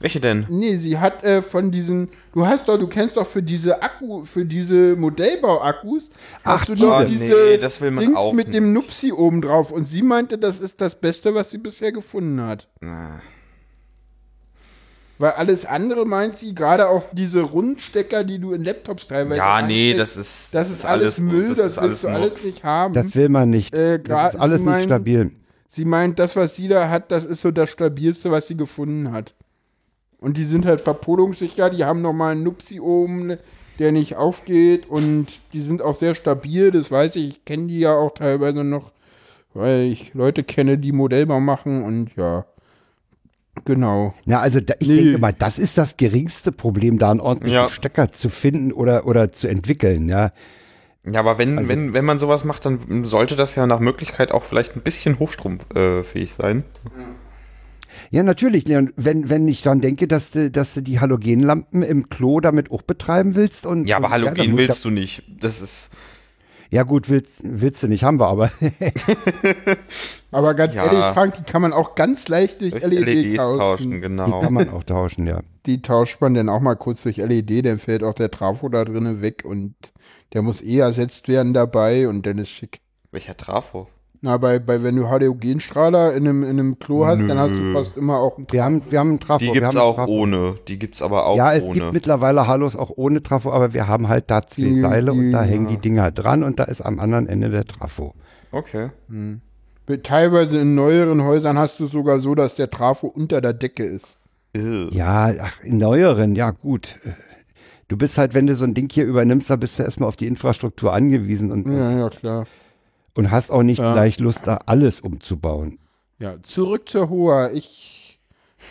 Welche denn? Nee, sie hat äh, von diesen. Du hast doch, du kennst doch für diese Akku, für diese Modellbau-Akkus, Ach, hast du doch diese. Nee, das will man Dings auch mit dem nicht. Nupsi oben drauf. Und sie meinte, das ist das Beste, was sie bisher gefunden hat. Na, Weil alles andere meint sie, gerade auch diese Rundstecker, die du in Laptops teilweise. Ja, nee, das ist, Das ist alles Müll, das, ist willst du alles Murks. nicht haben. Das will man nicht. Äh, das ist alles sie nicht stabil. Sie meint, das, was sie da hat, das ist so das Stabilste, was sie gefunden hat. Und die sind halt verpolungssicher, die haben nochmal einen Nupsi oben, der nicht aufgeht und die sind auch sehr stabil, das weiß ich. Ich kenne die ja auch teilweise noch, weil ich Leute kenne, die Modellbau machen und ja. Genau. Ja, also da, ich Nee. denke mal, das ist das geringste Problem, da einen ordentlichen Ja. Stecker zu finden oder, oder zu entwickeln, ja. Ja, aber wenn, Also- wenn, wenn man sowas macht, dann sollte das ja nach Möglichkeit auch vielleicht ein bisschen hochstromfähig sein. Ja, natürlich, Leon. Wenn, wenn ich dann denke, dass du, dass du die Halogenlampen im Klo damit auch betreiben willst und. Ja, aber und, Halogen muss willst du nicht. Das ist. Ja, ja gut, willst, willst du nicht, haben wir aber. Aber ganz Ja. ehrlich, Frank, die kann man auch ganz leicht durch durch LED LEDs tauschen. tauschen, Die genau. kann man auch tauschen, ja. Die tauscht man dann auch mal kurz durch LED, dann fällt auch der Trafo da drinnen weg und der muss eh ersetzt werden dabei und dann ist schick. Welcher Trafo? Na, bei, bei wenn du Halogenstrahler in einem, in einem Klo hast, dann hast du Nö. fast immer auch einen Wir haben, wir haben einen Trafo. Die haben einen auch Trafo. ohne. Die gibt's aber auch Ja, es ohne. gibt mittlerweile Halos auch ohne Trafo, aber wir haben halt da zwei Die- Seile und da die- hängen die Dinger dran und da ist am anderen Ende der Trafo. okay. Teilweise in neueren Häusern hast du sogar so, dass der Trafo unter der Decke ist. Ew. Ja, ach, in neueren, ja gut. Du bist halt, wenn du so ein Ding hier übernimmst, da bist du erstmal auf die Infrastruktur angewiesen und, Ja, ja, klar. Und hast auch nicht Ja. gleich Lust, da alles umzubauen. Ja, zurück zur Hoa. Ich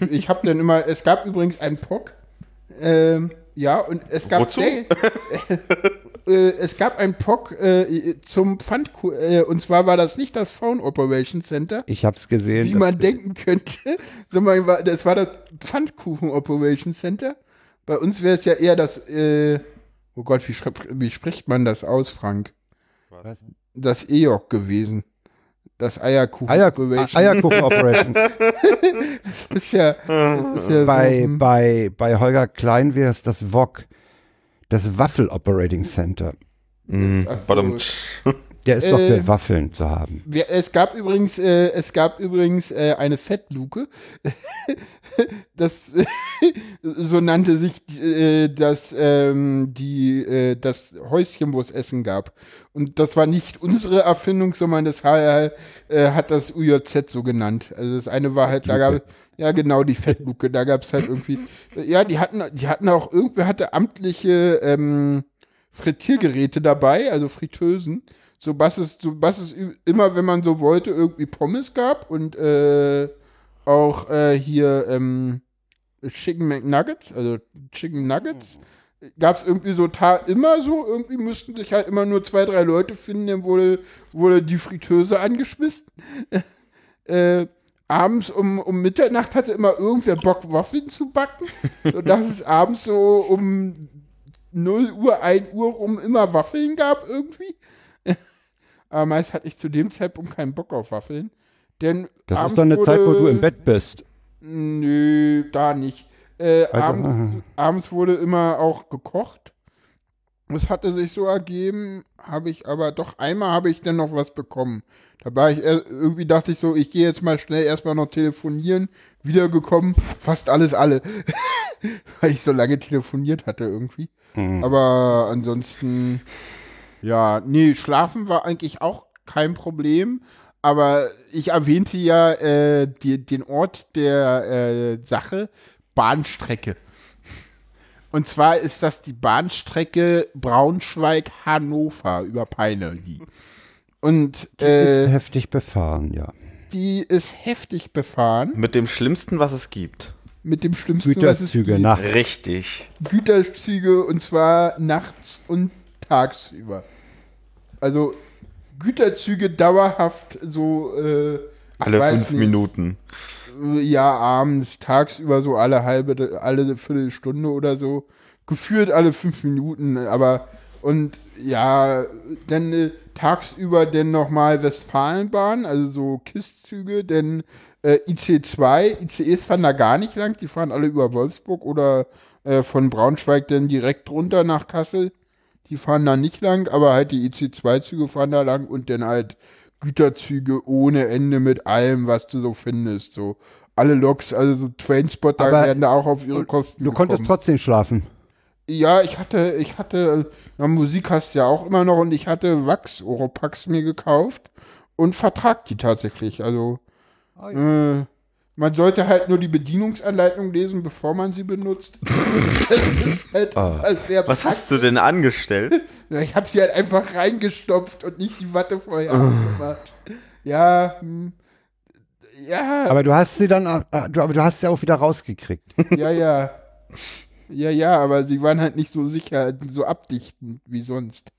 Ich habe dann immer, es gab übrigens einen POC. Ähm, ja, und es gab. Wozu? Day- äh, es gab einen POC äh, zum Pfand, äh, und zwar war das nicht das Phone Operation Center, Ich hab's gesehen. wie man denken könnte, sondern war- das war das Pfannkuchen Operation Center. Bei uns wäre es ja eher das, äh, oh Gott, wie, wie spricht man das aus, Frank? Was? Das EOC gewesen. Das Eierkuchen Eier, Operation. Eierkuchen Operation. Das ist ja, das ist ja bei, so, bei, bei Holger Klein wäre es das VOG, das Waffel Operating Center. Mm, Ach so. Der ist doch Äh, für Waffeln zu haben. Es gab übrigens, äh, es gab übrigens äh, eine Fettluke. das so nannte sich äh, das ähm, die äh, das Häuschen, wo es Essen gab. Und das war nicht unsere Erfindung, sondern das HR, äh, hat das UJZ so genannt. Also das eine war halt, da gab ja genau die Fettluke. Da gab es halt irgendwie, ja, die hatten, die hatten auch irgendwer hatte amtliche ähm, Frittiergeräte dabei, also Fritteusen so was es, so was es immer, wenn man so wollte, irgendwie Pommes gab und äh, auch äh, hier ähm, Chicken McNuggets, also Chicken Nuggets, gab es irgendwie so immer so, irgendwie müssten sich halt immer nur zwei, drei Leute finden, dann wurde, wurde die Fritteuse angeschmissen. äh, abends um, um Mitternacht hatte immer irgendwer Bock, Waffeln zu backen. Und dass es abends so um 0 Uhr, 1 Uhr rum immer Waffeln gab irgendwie. Aber meist hatte ich zu dem Zeitpunkt keinen Bock auf Waffeln. Denn Das ist doch eine wurde, Zeit, wo du im Bett bist. Nö, da nicht. Äh, Also, abends, abends wurde immer auch gekocht. Es hatte sich so ergeben, habe ich aber doch einmal habe ich dann noch was bekommen. Da war ich äh, irgendwie dachte ich so, ich gehe jetzt mal schnell erstmal noch telefonieren. Wiedergekommen, fast alles alle. Weil ich so lange telefoniert hatte irgendwie. Mhm. Aber ansonsten, ja, nee, schlafen war eigentlich auch kein Problem. Aber ich erwähnte ja äh, die, den Ort der äh, Sache, Bahnstrecke. Und zwar ist das die Bahnstrecke Braunschweig-Hannover über Peine. Die. Und Ist äh, heftig befahren, ja. die ist heftig befahren Mit dem Schlimmsten, was es gibt. mit dem schlimmsten, was es Güterzüge gibt. nach. Richtig. Güterzüge und zwar nachts und tagsüber. Also Güterzüge dauerhaft so äh, Alle fünf nicht, Minuten. Ja, abends, tagsüber so alle halbe, alle Viertelstunde oder so. Geführt alle fünf Minuten, aber und ja, dann äh, tagsüber dann nochmal Westfalenbahn, also so KISS-Züge, denn äh, IC2, ICEs fahren da gar nicht lang, die fahren alle über Wolfsburg oder äh, von Braunschweig dann direkt runter nach Kassel. Die fahren da nicht lang, aber halt die IC2-Züge fahren da lang und dann halt Güterzüge ohne Ende mit allem, was du so findest. So alle Loks, also so Trainspotter Aber werden da auch auf ihre Kosten. Du konntest bekommen. trotzdem schlafen. Ja, ich hatte, ich hatte, ja, Musik hast du ja auch immer noch und ich hatte Wachs-Oropax mir gekauft und vertrag die tatsächlich. Also, äh, man sollte halt nur die Bedienungsanleitung lesen, bevor man sie benutzt. halt Ah. sehr Was hast du denn angestellt? ich habe sie halt einfach reingestopft und nicht die Watte vorher gemacht. Ja, hm, ja, Aber du hast sie dann, äh, du, aber du hast sie auch wieder rausgekriegt. ja, ja. Ja, ja, aber sie waren halt nicht so sicher, so abdichtend wie sonst.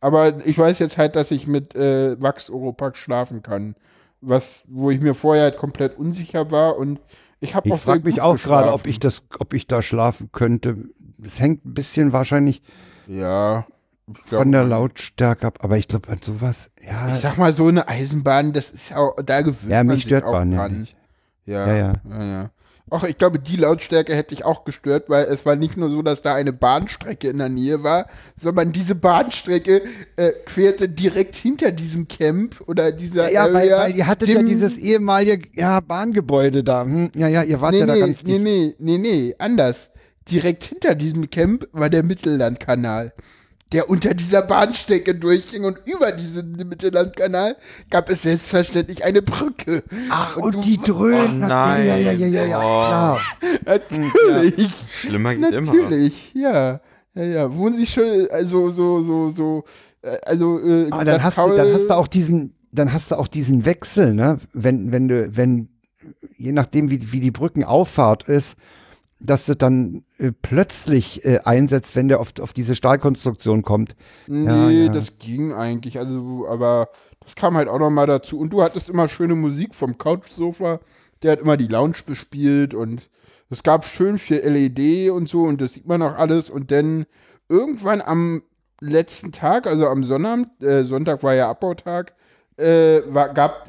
Aber ich weiß jetzt halt, dass ich mit äh, Wachs Oropax schlafen kann. Was, wo ich mir vorher halt komplett unsicher war und ich habe auch sehr frage mich auch gerade, ob ich das, ob ich da schlafen könnte. Es hängt ein bisschen wahrscheinlich Ja. glaub, von der Lautstärke ab, aber ich glaube an sowas, ja, Ich sag mal, so eine Eisenbahn, das ist ja auch, da gewöhnt ja, man mich sich stört auch Bahn dran. nicht. Ja, Ja, ja, ja. ja. Ach, ich glaube, die Lautstärke hätte ich auch gestört, weil es war nicht nur so, dass da eine Bahnstrecke in der Nähe war, sondern diese Bahnstrecke äh, querte direkt hinter diesem Camp oder dieser Ja, weil, Area weil ihr hattet ja dieses ehemalige ja, Bahngebäude da. Hm, ja, ja, ihr wart Nee, ja da nee, ganz nee, dicht. nee, nee, nee, anders. Direkt hinter diesem Camp war der Mittellandkanal, der unter dieser Bahnstrecke durchging und über diesen Mittellandkanal gab es selbstverständlich eine Brücke. Ach, Und und, die Dröhnen. Oh nein. Ja, ja, ja, ja, ja, Oh. klar. Natürlich. Schlimmer geht immer. Natürlich, ja. Ja, ja. Wohnen Sie schon, also so, so, so, äh, also, äh, Aber dann hast, du, dann hast du auch diesen, dann hast du auch diesen Wechsel, ne? Wenn, wenn du, wenn je nachdem, wie, wie die Brückenauffahrt ist, dass das dann äh, plötzlich äh, einsetzt, wenn der auf, auf diese Stahlkonstruktion kommt. Nee, Ja, ja. das ging eigentlich. Also, aber das kam halt auch noch mal dazu. Und du hattest immer schöne Musik vom Couchsofa. Der hat immer die Lounge bespielt und es gab schön viel LED und so und das sieht man auch alles. Und dann irgendwann am letzten Tag, also am Sonnabend, äh, Sonntag war ja Abbautag, äh, war, gab,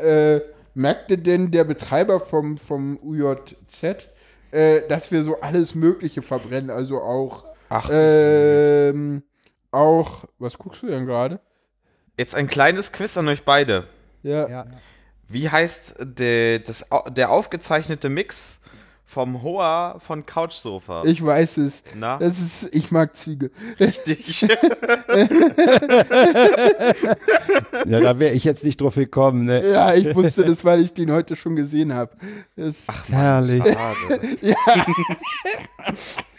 äh, äh, merkte denn der Betreiber vom, vom UJZ, äh, dass wir so alles Mögliche verbrennen, also auch Ach, ähm, auch, was guckst du denn gerade? jetzt ein kleines Quiz an euch beide. Ja, Ja. Wie heißt der, das, der aufgezeichnete Mix vom Hoa von Couchsofa? ich weiß es. Na, Das ist, ich mag Züge. richtig. ja, da wäre ich jetzt nicht drauf gekommen. Ne? Ja, ich wusste das, weil ich den heute schon gesehen habe. Ach, Herrlich. Schade.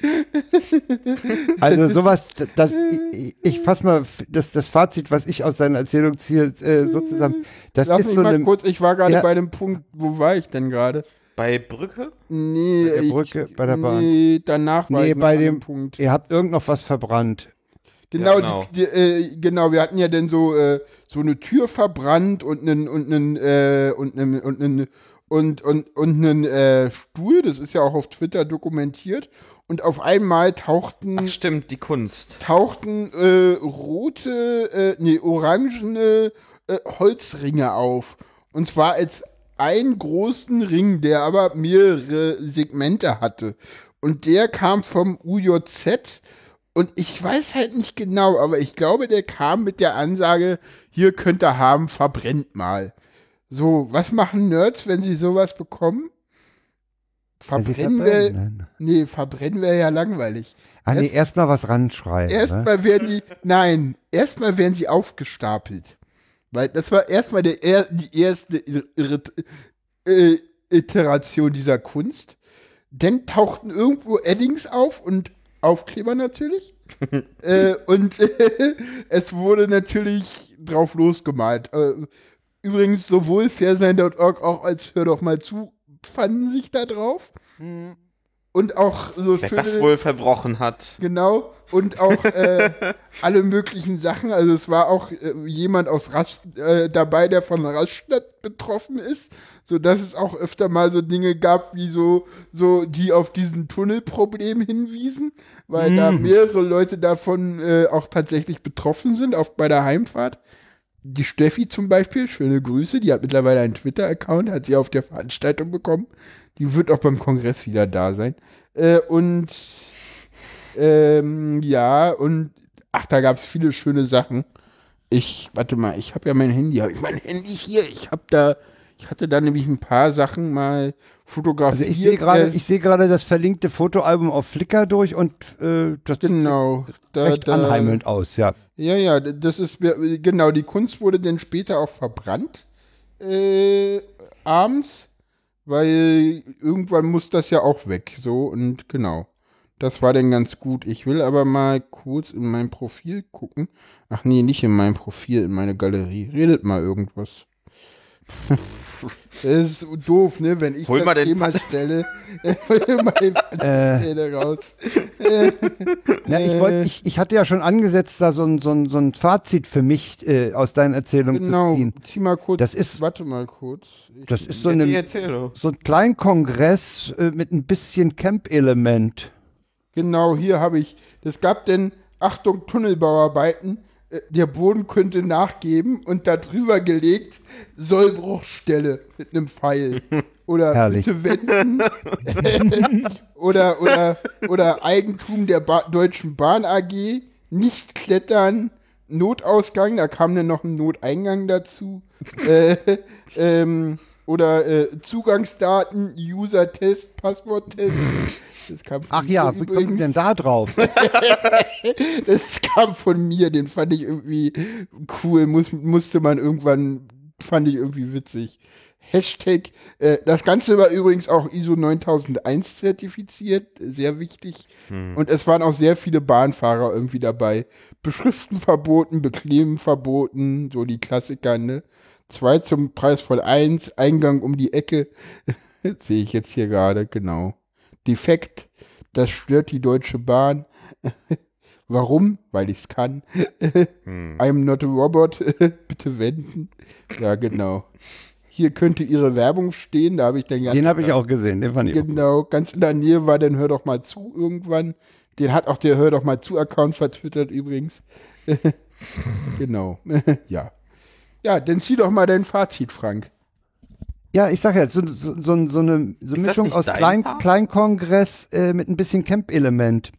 Also sowas, das, ich, ich fasse mal das, das Fazit, was ich aus deiner Erzählung ziehe, äh, so zusammen. Das Lass ist mich so mal eine, kurz, ich war gerade Ja. bei dem Punkt, wo war ich denn gerade? Bei Brücke? Nee, Bei der ich- Brücke, bei der Bahn. Nee, danach war Nee, ich bei dem- Punkt. ihr habt irgend noch was verbrannt. Genau, Ja, genau. Die, die, äh, genau, wir hatten ja dann so, äh, so eine Tür verbrannt und einen und einen äh, und einen und einen und und und einen äh, Stuhl, das ist ja auch auf Twitter dokumentiert und auf einmal tauchten Ach stimmt, die Kunst. tauchten äh, rote, äh, nee, orangene Holzringe auf. Und zwar als einen großen Ring, der aber mehrere Segmente hatte. Und der kam vom UJZ. Und ich weiß halt nicht genau, aber ich glaube, der kam mit der Ansage, hier könnt ihr haben, verbrennt mal. So, was machen Nerds, wenn sie sowas bekommen? Ja, sie Verbrennen wir, verbrennen. nee, verbrennen wäre ja langweilig. Ah, nee, Jetzt- erstmal was ranschreiben. ne? Erstmal werden die, nein, erstmal werden sie aufgestapelt. Weil das war erstmal der, er, die erste äh, Iteration dieser Kunst. Dann tauchten irgendwo Eddings auf und Aufkleber natürlich. äh, und es wurde natürlich drauf losgemalt. Äh, übrigens, sowohl fairsein.org auch als Hör doch mal zu fanden sich da drauf. Und auch so Wer schöne, das wohl verbrochen hat. Genau, und auch äh, alle möglichen Sachen. Also es war auch äh, jemand aus Rasch, äh, dabei, der von Rastatt betroffen ist, sodass es auch öfter mal so Dinge gab, wie so, so die auf diesen Tunnelproblem hinwiesen, weil da mehrere Leute davon äh, auch tatsächlich betroffen sind, auch bei der Heimfahrt. Die Steffi zum Beispiel, schöne Grüße, die hat mittlerweile einen Twitter-Account, hat sie auf der Veranstaltung bekommen. Die wird auch beim Kongress wieder da sein. Äh, und ähm, ja, und ach, da gab es viele schöne Sachen. Ich, warte mal, ich habe ja mein Handy, habe ich mein Handy hier, ich habe da, ich hatte da nämlich ein paar Sachen mal fotografiert. Also ich sehe gerade, äh, ich sehe gerade das verlinkte Fotoalbum auf Flickr durch und äh, das genau, sieht da, recht da, anheimelnd aus, ja. Ja, ja, das ist, genau, die Kunst wurde dann später auch verbrannt, äh, abends, weil irgendwann muss das ja auch weg, so, und genau. Das war dann ganz gut. Ich will aber mal kurz in mein Profil gucken. Ach nee, nicht in mein Profil, in meine Galerie. Redet mal irgendwas. das ist doof, ne, wenn ich Hol das mal Thema stelle. hol mal den Stelle raus. Ich, wollt, ich, ich hatte ja schon angesetzt, da so ein, so ein, so ein Fazit für mich äh, aus deinen Erzählungen Genau, zu ziehen. zieh mal kurz. Das ist- warte mal kurz. Ich, Das ist so, eine, so ein Kleinkongress äh, mit ein bisschen Camp-Element. Genau, hier habe ich. Es gab denn, Achtung, Tunnelbauarbeiten. Äh, Der Boden könnte nachgeben und da drüber gelegt Sollbruchstelle mit einem Pfeil. Oder Herrlich. bitte wenden. oder, oder, oder Eigentum der ba Deutschen Bahn AG. Nicht klettern. Notausgang, da kam dann noch ein Noteingang dazu. äh, ähm, oder äh, Zugangsdaten, User-Test, Passwort-Test. Das kam von Ach ja, mir wie kommt denn da drauf? das kam von mir, den fand ich irgendwie cool, muss, musste man irgendwann, fand ich irgendwie witzig. Hashtag, äh, das Ganze war übrigens auch ISO 9001 zertifiziert, sehr wichtig. Und es waren auch sehr viele Bahnfahrer irgendwie dabei. Beschriften verboten, bekleben verboten, so die Klassiker, ne? Zwei zum Preis voll eins, Eingang um die Ecke. Sehe ich jetzt hier gerade, genau. Defekt, das stört die Deutsche Bahn. Warum? Weil ich es kann. Hm. I'm not a robot. Bitte wenden. Ja, genau. Hier könnte Ihre Werbung stehen, da habe ich dann ganz Den habe ich auch gesehen, den fand ich auch. Genau, ganz in der Nähe war dann Hör doch mal zu irgendwann. Den hat auch der Hör doch mal zu Account vertwittert übrigens. genau. ja. Ja, dann zieh doch mal dein Fazit, Frank. Ja, ich sag jetzt, so, so, so, so eine so Mischung aus Klein? Kleinkongress äh, mit ein bisschen Camp-Element.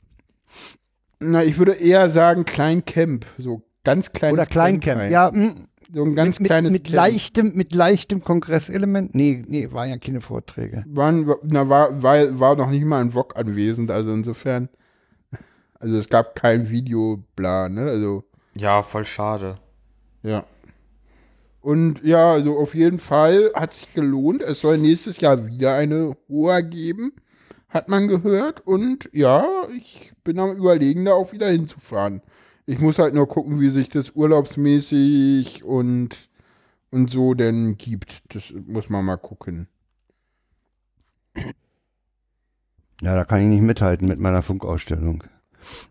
Na, ich würde eher sagen Kleincamp. So ganz kleines Oder Kleincamp. Kleinkreis. Ja, mh, So ein ganz mit, kleines mit, mit Camp. leichtem, mit leichtem Kongresselement. Nee, nee, waren ja keine Vorträge. Waren, na, war, war, war noch nicht mal ein VOG anwesend, also insofern. Also es gab kein Video, bla, ne? Also, Ja, voll schade. ja. Und ja, also auf jeden Fall hat sich gelohnt. Es soll nächstes Jahr wieder eine Hoa geben, hat man gehört. Und ja, ich bin am überlegen, da auch wieder hinzufahren. Ich muss halt nur gucken, wie sich das urlaubsmäßig und, und so denn gibt. Das muss man mal gucken. Ja, da kann ich nicht mithalten mit meiner Funkausstellung.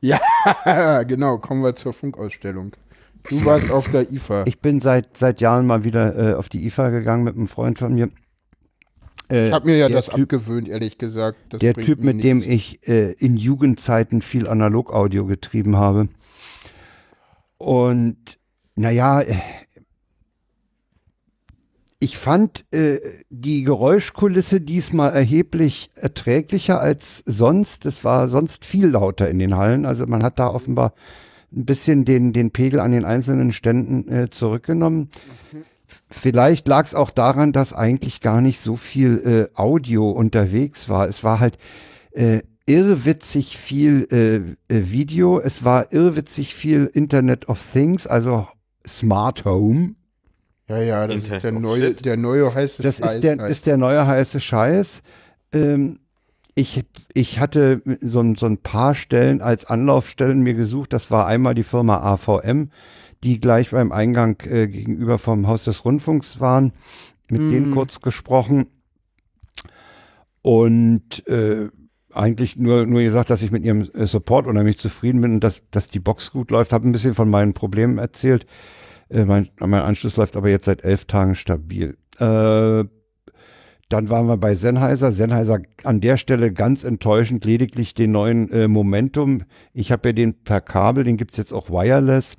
Ja, genau, kommen wir zur Funkausstellung. Du warst auf der IFA. Ich bin seit, seit Jahren mal wieder äh, auf die IFA gegangen mit einem Freund von mir. Äh, Ich habe mir ja das Typ, abgewöhnt, ehrlich gesagt. Das Der Typ, mit dem nichts. ich äh, in Jugendzeiten viel Analogaudio getrieben habe. Und naja, äh, ich fand äh, die Geräuschkulisse diesmal erheblich erträglicher als sonst. Es war sonst viel lauter in den Hallen. Also man hat da offenbar ein bisschen den, den Pegel an den einzelnen Ständen äh, zurückgenommen. Vielleicht lag es auch daran, dass eigentlich gar nicht so viel äh, Audio unterwegs war. Es war halt äh, irrwitzig viel äh, äh, Video. Es war irrwitzig viel Internet of Things, also Smart Home. Ja, ja, das Internet ist der neue, der neue heiße Das Scheiß ist der, halt. ist der neue heiße Scheiß. Ähm, ich, ich hatte so, ein- so ein paar Stellen als Anlaufstellen mir gesucht. Das war einmal die Firma AVM, die gleich beim Eingang äh, gegenüber vom Haus des Rundfunks waren. Mit denen Mhm. kurz gesprochen. Und äh, eigentlich nur, nur gesagt, dass ich mit ihrem äh, Support unheimlich zufrieden bin und dass, dass die Box gut läuft. Habe ein bisschen von meinen Problemen erzählt. Äh, mein, mein Anschluss läuft aber jetzt seit elf Tagen stabil. Äh, dann waren wir bei Sennheiser. Sennheiser an der Stelle ganz enttäuschend, lediglich den neuen äh, Momentum. Ich habe ja den per Kabel, den gibt's jetzt auch wireless.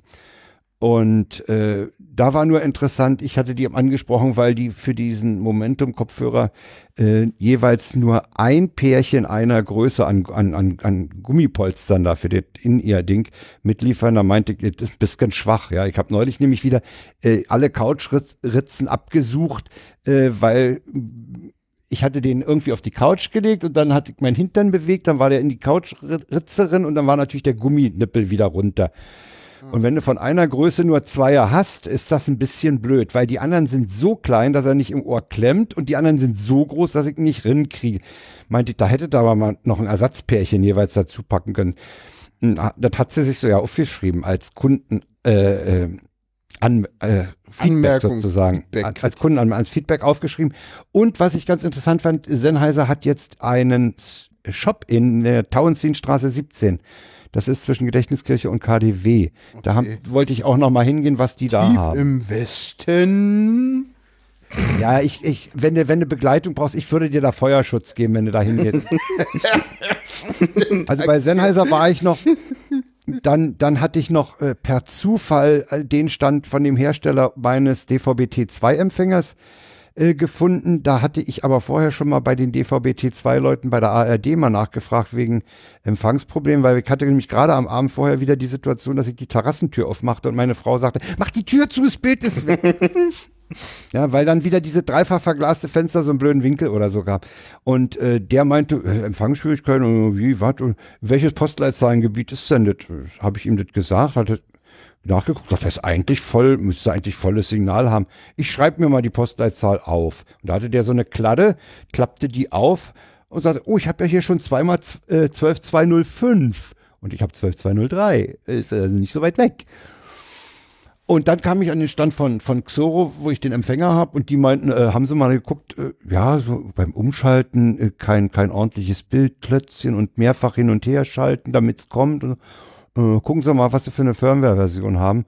Und äh, da war nur interessant, ich hatte die angesprochen, weil die für diesen Momentum-Kopfhörer äh, jeweils nur ein Pärchen einer Größe an, an, an, an Gummipolstern da für das In-Ear-Ding mitliefern. Da meinte ich, das ist bisschen schwach. Ja, ich habe neulich nämlich wieder äh, alle Couchritzen abgesucht, äh, weil ich hatte den irgendwie auf die Couch gelegt und dann hatte ich meinen Hintern bewegt, dann war der in die Couchritze drin und dann war natürlich der Gumminippel wieder runter. Und wenn du von einer Größe nur Zweier hast, ist das ein bisschen blöd, weil die anderen sind so klein, dass er nicht im Ohr klemmt und die anderen sind so groß, dass ich ihn nicht rinkriege. Meinte ich, da hätte da aber mal noch ein Ersatzpärchen jeweils dazu packen können. Hm, Das hat sie sich so ja aufgeschrieben als Kunden äh, äh, an, äh, Feedback Anmerkung, sozusagen. Feedback, als, Kunden an, als Feedback aufgeschrieben. Und was ich ganz interessant fand, Sennheiser hat jetzt einen Shop in der Tauentzienstraße 17. Das ist zwischen Gedächtniskirche und KDW. Da haben, wollte ich auch noch mal hingehen, was die da Tief haben. im Westen. Ja, ich, ich, wenn du, wenn du Begleitung brauchst, ich würde dir da Feuerschutz geben, wenn du da hingehst. also bei Sennheiser war ich noch, dann, dann hatte ich noch äh, per Zufall äh, den Stand von dem Hersteller meines DVB-T2-Empfängers äh, gefunden. Da hatte ich aber vorher schon mal bei den DVB-T2-Leuten bei der ARD mal nachgefragt wegen Empfangsproblemen, weil ich hatte nämlich gerade am Abend vorher wieder die Situation, dass ich die Terrassentür aufmachte und meine Frau sagte, mach die Tür zu, das Bild ist weg. Ja, weil dann wieder diese dreifach verglaste Fenster so einen blöden Winkel oder so gab. Und äh, der meinte, äh, Empfangsschwierigkeiten, und wie, was, und welches Postleitzahlengebiet ist denn das? Habe ich ihm das gesagt, hatte nachgeguckt, sagt, das ist eigentlich voll, müsste eigentlich volles Signal haben. Ich schreibe mir mal die Postleitzahl auf. Und da hatte der so eine Kladde, klappte die auf und sagte, oh, ich habe ja hier schon zweimal äh, 12205 und ich habe 12203. Ist äh, nicht so weit weg. Und dann kam ich an den Stand von, von Xoro, wo ich den Empfänger habe und die meinten, äh, haben sie mal geguckt, äh, ja, so beim Umschalten äh, kein, kein ordentliches Bild, Klötzchen und mehrfach hin und her schalten, damit es kommt. Und, äh, gucken Sie mal, was Sie für eine Firmware-Version haben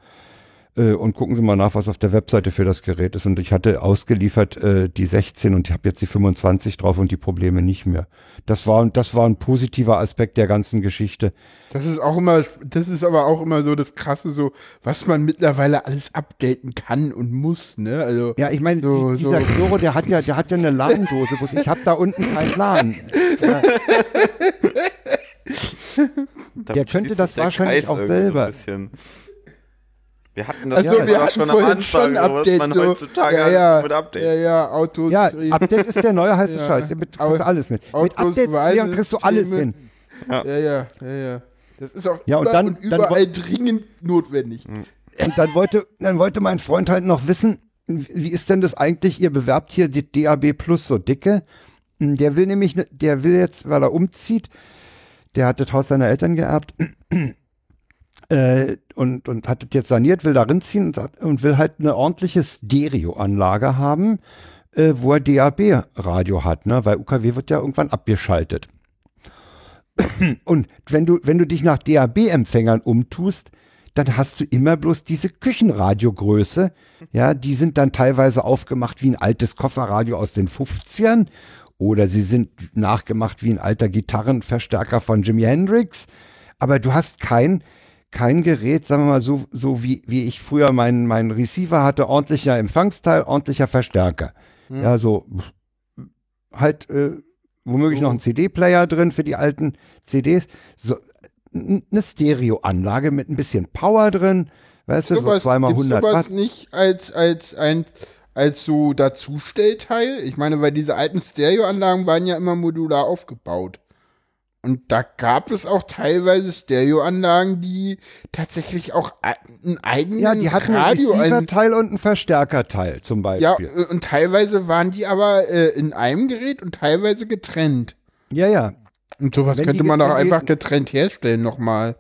äh, und gucken Sie mal nach, was auf der Webseite für das Gerät ist. Und ich hatte ausgeliefert äh, die 16 und ich habe jetzt die 25 drauf und die Probleme nicht mehr. Das war, das war ein positiver Aspekt der ganzen Geschichte. Das ist auch immer, das ist aber auch immer so das Krasse, so, was man mittlerweile alles updaten kann und muss, ne? Also, Ja, ich meine, So, die- dieser so. Der hat ja, der hat ja eine LAN-Dose. bloß Ich habe da unten keinen LAN. Ja, Da Der könnte das wahrscheinlich Kreis auch so selber. bisschen. Wir hatten das also ja, wir hatten schon am vorhin Anfang, schon so, was Update, man so, heutzutage ja, ja, mit Update. ja, ja, Autos, ja, Update ist der neue heiße Ja. Scheiß. Damit kriegst du alles mit. Mit Autos, Updates Leon, kriegst du alles hin. ja, ja, ja, ja. Das ist auch Ja, und dann- und dann überall dringend notwendig. Und dann wollte, dann wollte mein Freund halt noch wissen, wie ist denn das eigentlich? Ihr bewerbt hier die DAB Plus so dicke. Der will nämlich, ne- der will jetzt, weil er umzieht, der hat das Haus seiner Eltern geerbt äh, und, und hat das jetzt saniert, will darin ziehen und, und will halt eine ordentliche Stereoanlage haben, äh, wo er DAB-Radio hat, ne? weil UKW wird ja irgendwann abgeschaltet. Und wenn du, wenn du dich nach DAB-Empfängern umtust, dann hast du immer bloß diese Küchenradiogröße. Ja, die sind dann teilweise aufgemacht wie ein altes Kofferradio aus den 50ern oder sie sind nachgemacht wie ein alter Gitarrenverstärker von Jimi Hendrix. Aber du hast kein, kein Gerät, sagen wir mal so, so wie, wie ich früher meinen, meinen Receiver hatte, ordentlicher Empfangsteil, ordentlicher Verstärker. Ja, so halt äh, womöglich noch ein CD-Player drin für die alten CDs. So, eine Stereoanlage mit ein bisschen Power drin, weißt du, so zweimal gibt's 100 sowas Watt. nicht als, als ein, als so Dazustellteil? Ich meine, weil diese alten Stereoanlagen waren ja immer modular aufgebaut. Und da gab es auch teilweise Stereoanlagen, die tatsächlich auch einen eigenen Ja, die hatten ein Radio ein, Receiver-Teil und ein Verstärkerteil zum Ja, Beispiel. äh, und teilweise waren die aber äh, in einem Gerät und teilweise getrennt. Ja, ja. Und sowas Wenn könnte man doch die- einfach getrennt herstellen nochmal.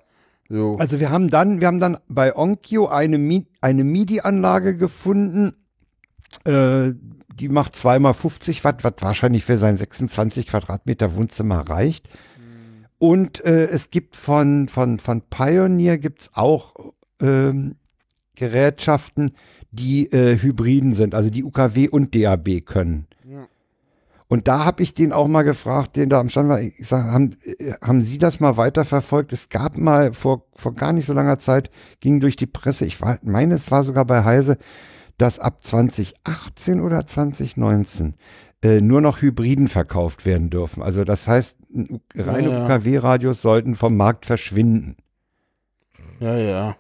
So. Also wir haben dann, wir haben dann bei Onkyo eine, Mi eine MIDI-Anlage gefunden, äh, die macht zweimal 50 Watt, was wahrscheinlich für sein 26 Quadratmeter Wohnzimmer reicht. Und äh, es gibt von, von, von Pioneer gibt's auch ähm, Gerätschaften, die äh, Hybriden sind, also die UKW und DAB können. Ja. Und da habe ich den auch mal gefragt, den da am Stand war, ich sag, haben, äh, haben Sie das mal weiterverfolgt? Es gab mal vor, vor gar nicht so langer Zeit, ging durch die Presse, ich war, meine, es war sogar bei Heise, dass ab 2018 oder 2019 äh, nur noch Hybriden verkauft werden dürfen. Also das heißt, reine Ja, ja. UKW-Radios sollten vom Markt verschwinden. Ja, ja.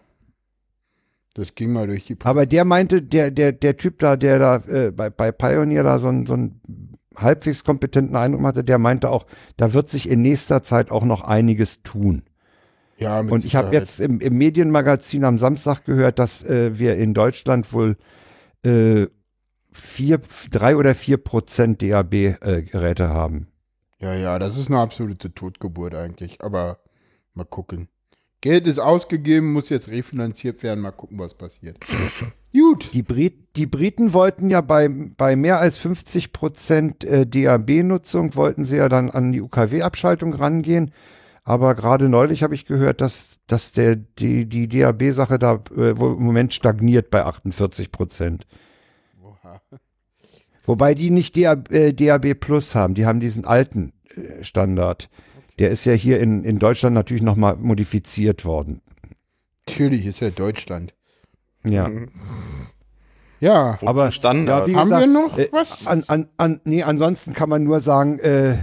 Das ging mal durch die Aber der meinte, der, der, der Typ da, der da äh, bei, bei Pioneer da so, einen- so einen halbwegs kompetenten Eindruck hatte, der meinte auch, da wird sich in nächster Zeit auch noch einiges tun. Ja, mit Und ich habe jetzt im, im Medienmagazin am Samstag gehört, dass äh, wir in Deutschland wohl äh, vier, drei oder vier Prozent DAB-Geräte haben. Ja, ja, das ist eine absolute Totgeburt eigentlich. Aber mal gucken. Geld ist ausgegeben, muss jetzt refinanziert werden. Mal gucken, was passiert. Gut. Die, Brit die Briten wollten ja bei, bei mehr als 50 Prozent äh, DAB-Nutzung, wollten sie ja dann an die UKW-Abschaltung rangehen. Aber gerade neulich habe ich gehört, dass, dass der, die, die DAB-Sache da äh, im Moment stagniert bei 48 Prozent. Oha. Wobei die nicht DAB, äh, DAB Plus haben, die haben diesen alten äh, Standard. Der ist ja hier in, in Deutschland natürlich nochmal modifiziert worden. Natürlich ist ja Deutschland. Ja. Ja. Wo Aber- Standard. ja, wie Haben gesagt, wir noch äh, was? An, an, an, nee, ansonsten kann man nur sagen, äh,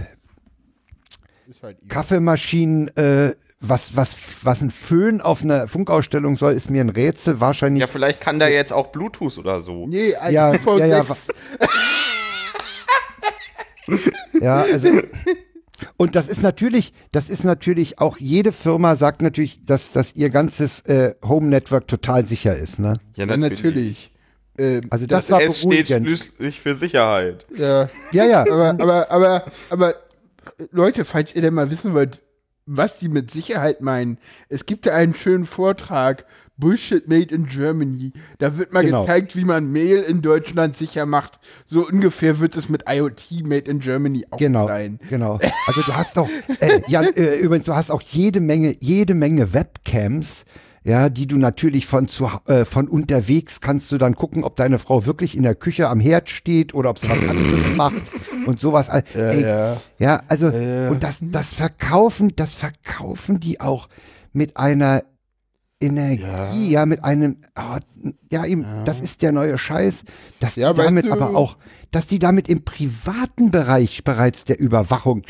halt. Kaffeemaschinen, äh, was, was, was ein Föhn auf einer Funkausstellung soll, ist mir ein Rätsel. Wahrscheinlich. ja, vielleicht kann da jetzt auch Bluetooth oder so. Nee, Ja, TV6. ja, ja, Ja, also. Und das ist natürlich, das ist natürlich auch, jede Firma sagt natürlich, dass, dass ihr ganzes äh, Home Network total sicher ist, ne? Ja, Ja, natürlich. Ähm, Also das, Das war S steht schließlich für Sicherheit. ja, Ja, ja. aber, aber, aber, aber, äh, Leute, falls ihr denn mal wissen wollt, was die mit Sicherheit meinen. Es gibt ja einen schönen Vortrag, Bullshit Made in Germany. Da wird mal Genau. gezeigt, wie man Mail in Deutschland sicher macht. So ungefähr wird es mit IoT Made in Germany auch Genau, sein. genau. Also du hast doch, äh, ja, äh, übrigens, du hast auch jede Menge, jede Menge Webcams, ja, die du natürlich von zu, äh, von unterwegs kannst du dann gucken, ob deine Frau wirklich in der Küche am Herd steht oder ob sie was anderes macht und sowas. Ey, ja. ja, also ja. und das, das verkaufen, das verkaufen die auch mit einer Energie, ja, mit einem, ah, ja, eben, das ist der neue Scheiß, dass Ja, damit aber auch, dass die damit im privaten Bereich bereits der Überwachung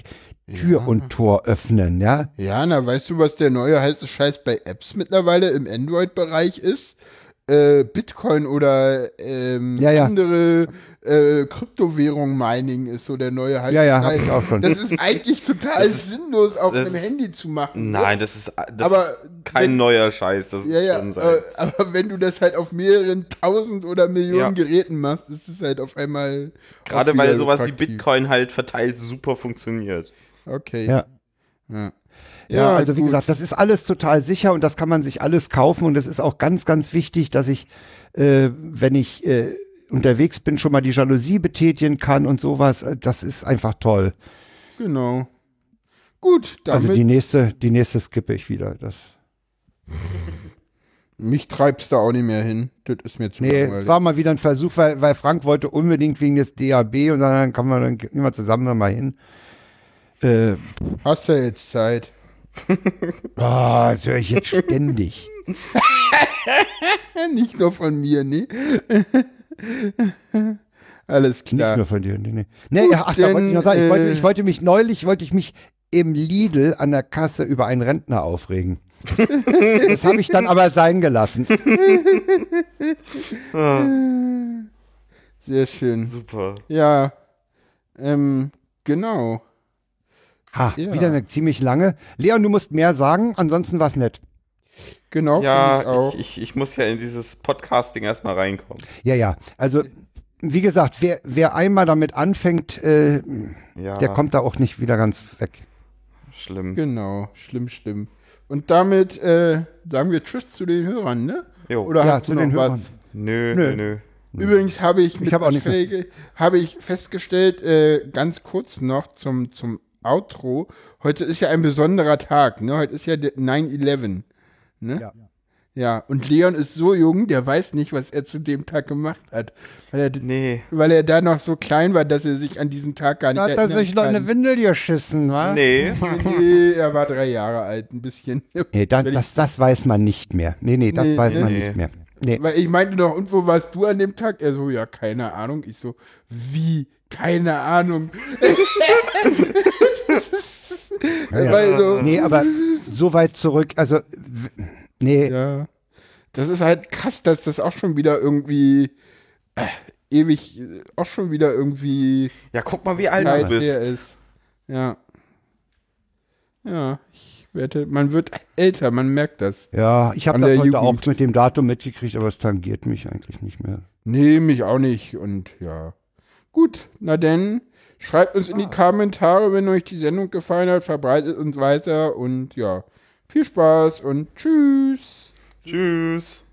Tür und Tor öffnen, ja. Ja, na, weißt du, was der neue heiße Scheiß bei Apps mittlerweile im Android-Bereich ist? Äh, Bitcoin oder ähm, Ja, ja. andere äh, Kryptowährung-Mining ist so der neue heiße Ja, ja, hab ich auch schon. Das ist eigentlich total ist- sinnlos auf einem ist- Handy zu machen. Nein, das ist, das Aber ist kein wenn- neuer Scheiß. Das ist Ja, ja, schon äh, aber wenn du das halt auf mehreren tausend oder Millionen Ja. Geräten machst, ist es halt auf einmal. Gerade weil sowas wie. Bitcoin halt verteilt super funktioniert. Okay. Ja. Ja, Ja, also wie gut. gesagt, das ist alles total sicher und das kann man sich alles kaufen und es ist auch ganz, ganz wichtig, dass ich, äh, wenn ich äh, unterwegs bin, schon mal die Jalousie betätigen kann und sowas. Äh, Das ist einfach toll. Genau. Gut, damit Also die nächste, die nächste skippe ich wieder. Das, mich treibst du auch nicht mehr hin. Das ist mir zu nee, es war mal wieder ein Versuch, weil, weil Frank wollte unbedingt wegen des DAB und dann kann man dann immer zusammen noch mal hin. Äh, Hast du jetzt Zeit? ah, das höre ich jetzt ständig. Nicht nur von mir, ne? Alles Nicht klar. nur von dir. Nee, nee. nee Gut, ja, ach, da wollte ich noch sagen, ich, wollte, äh, ich wollte mich neulich, wollte ich mich im Lidl an der Kasse über einen Rentner aufregen. das habe ich dann aber sein gelassen. Sehr schön. Super. Ja, ähm, genau. Ha, Ja. wieder eine ziemlich lange. Leon, du musst mehr sagen, ansonsten war's nett. Genau, ich Ja, auch. ich, ich, ich muss ja in dieses Podcasting erstmal reinkommen. Ja, ja. Also, wie gesagt, wer, wer einmal damit anfängt, äh, Ja, der kommt da auch nicht wieder ganz weg. schlimm. Genau, schlimm, schlimm. Und damit äh, sagen wir Tschüss zu den Hörern, ne? Jo. Oder Ja, hast zu du noch den was? Hörern. Nö, Nö. nö, nö. Übrigens habe ich mit hab auch nicht habe ich festgestellt, äh, ganz kurz noch zum, zum Outro. Heute ist ja ein besonderer Tag, ne? Heute ist ja der 9-11. Ne? Ja. Ja, und Leon ist so jung, der weiß nicht, was er zu dem Tag gemacht hat. Weil er, Nee. weil er da noch so klein war, dass er sich an diesen Tag gar nicht Da hat er sich noch eine Windel geschissen, wa? Nee. Nee, er war drei Jahre alt, ein bisschen. Nee, da, das, das weiß man nicht mehr. Nee, nee, das Nee, weiß nee. man nicht mehr. Nee. Weil ich meinte noch, und wo warst du an dem Tag? Er so, ja, keine Ahnung. Ich so, wie? Keine Ahnung. Ja. Weil so, Nee, aber so weit zurück, also, nee, ja. Das ist halt krass, dass das auch schon wieder irgendwie äh, ewig, äh, auch schon wieder irgendwie Ja, guck mal, wie alt Zeit du bist. ist. Ja. Ja, ich wette, man wird älter, man merkt das. ja, ich habe das heute auch mit dem Datum mitgekriegt, aber es tangiert mich eigentlich nicht mehr. Nee, mich auch nicht. Und ja. Gut, na denn, Schreibt uns in die ah. Kommentare, wenn euch die Sendung gefallen hat. Verbreitet uns weiter und ja, viel Spaß und tschüss. Tschüss.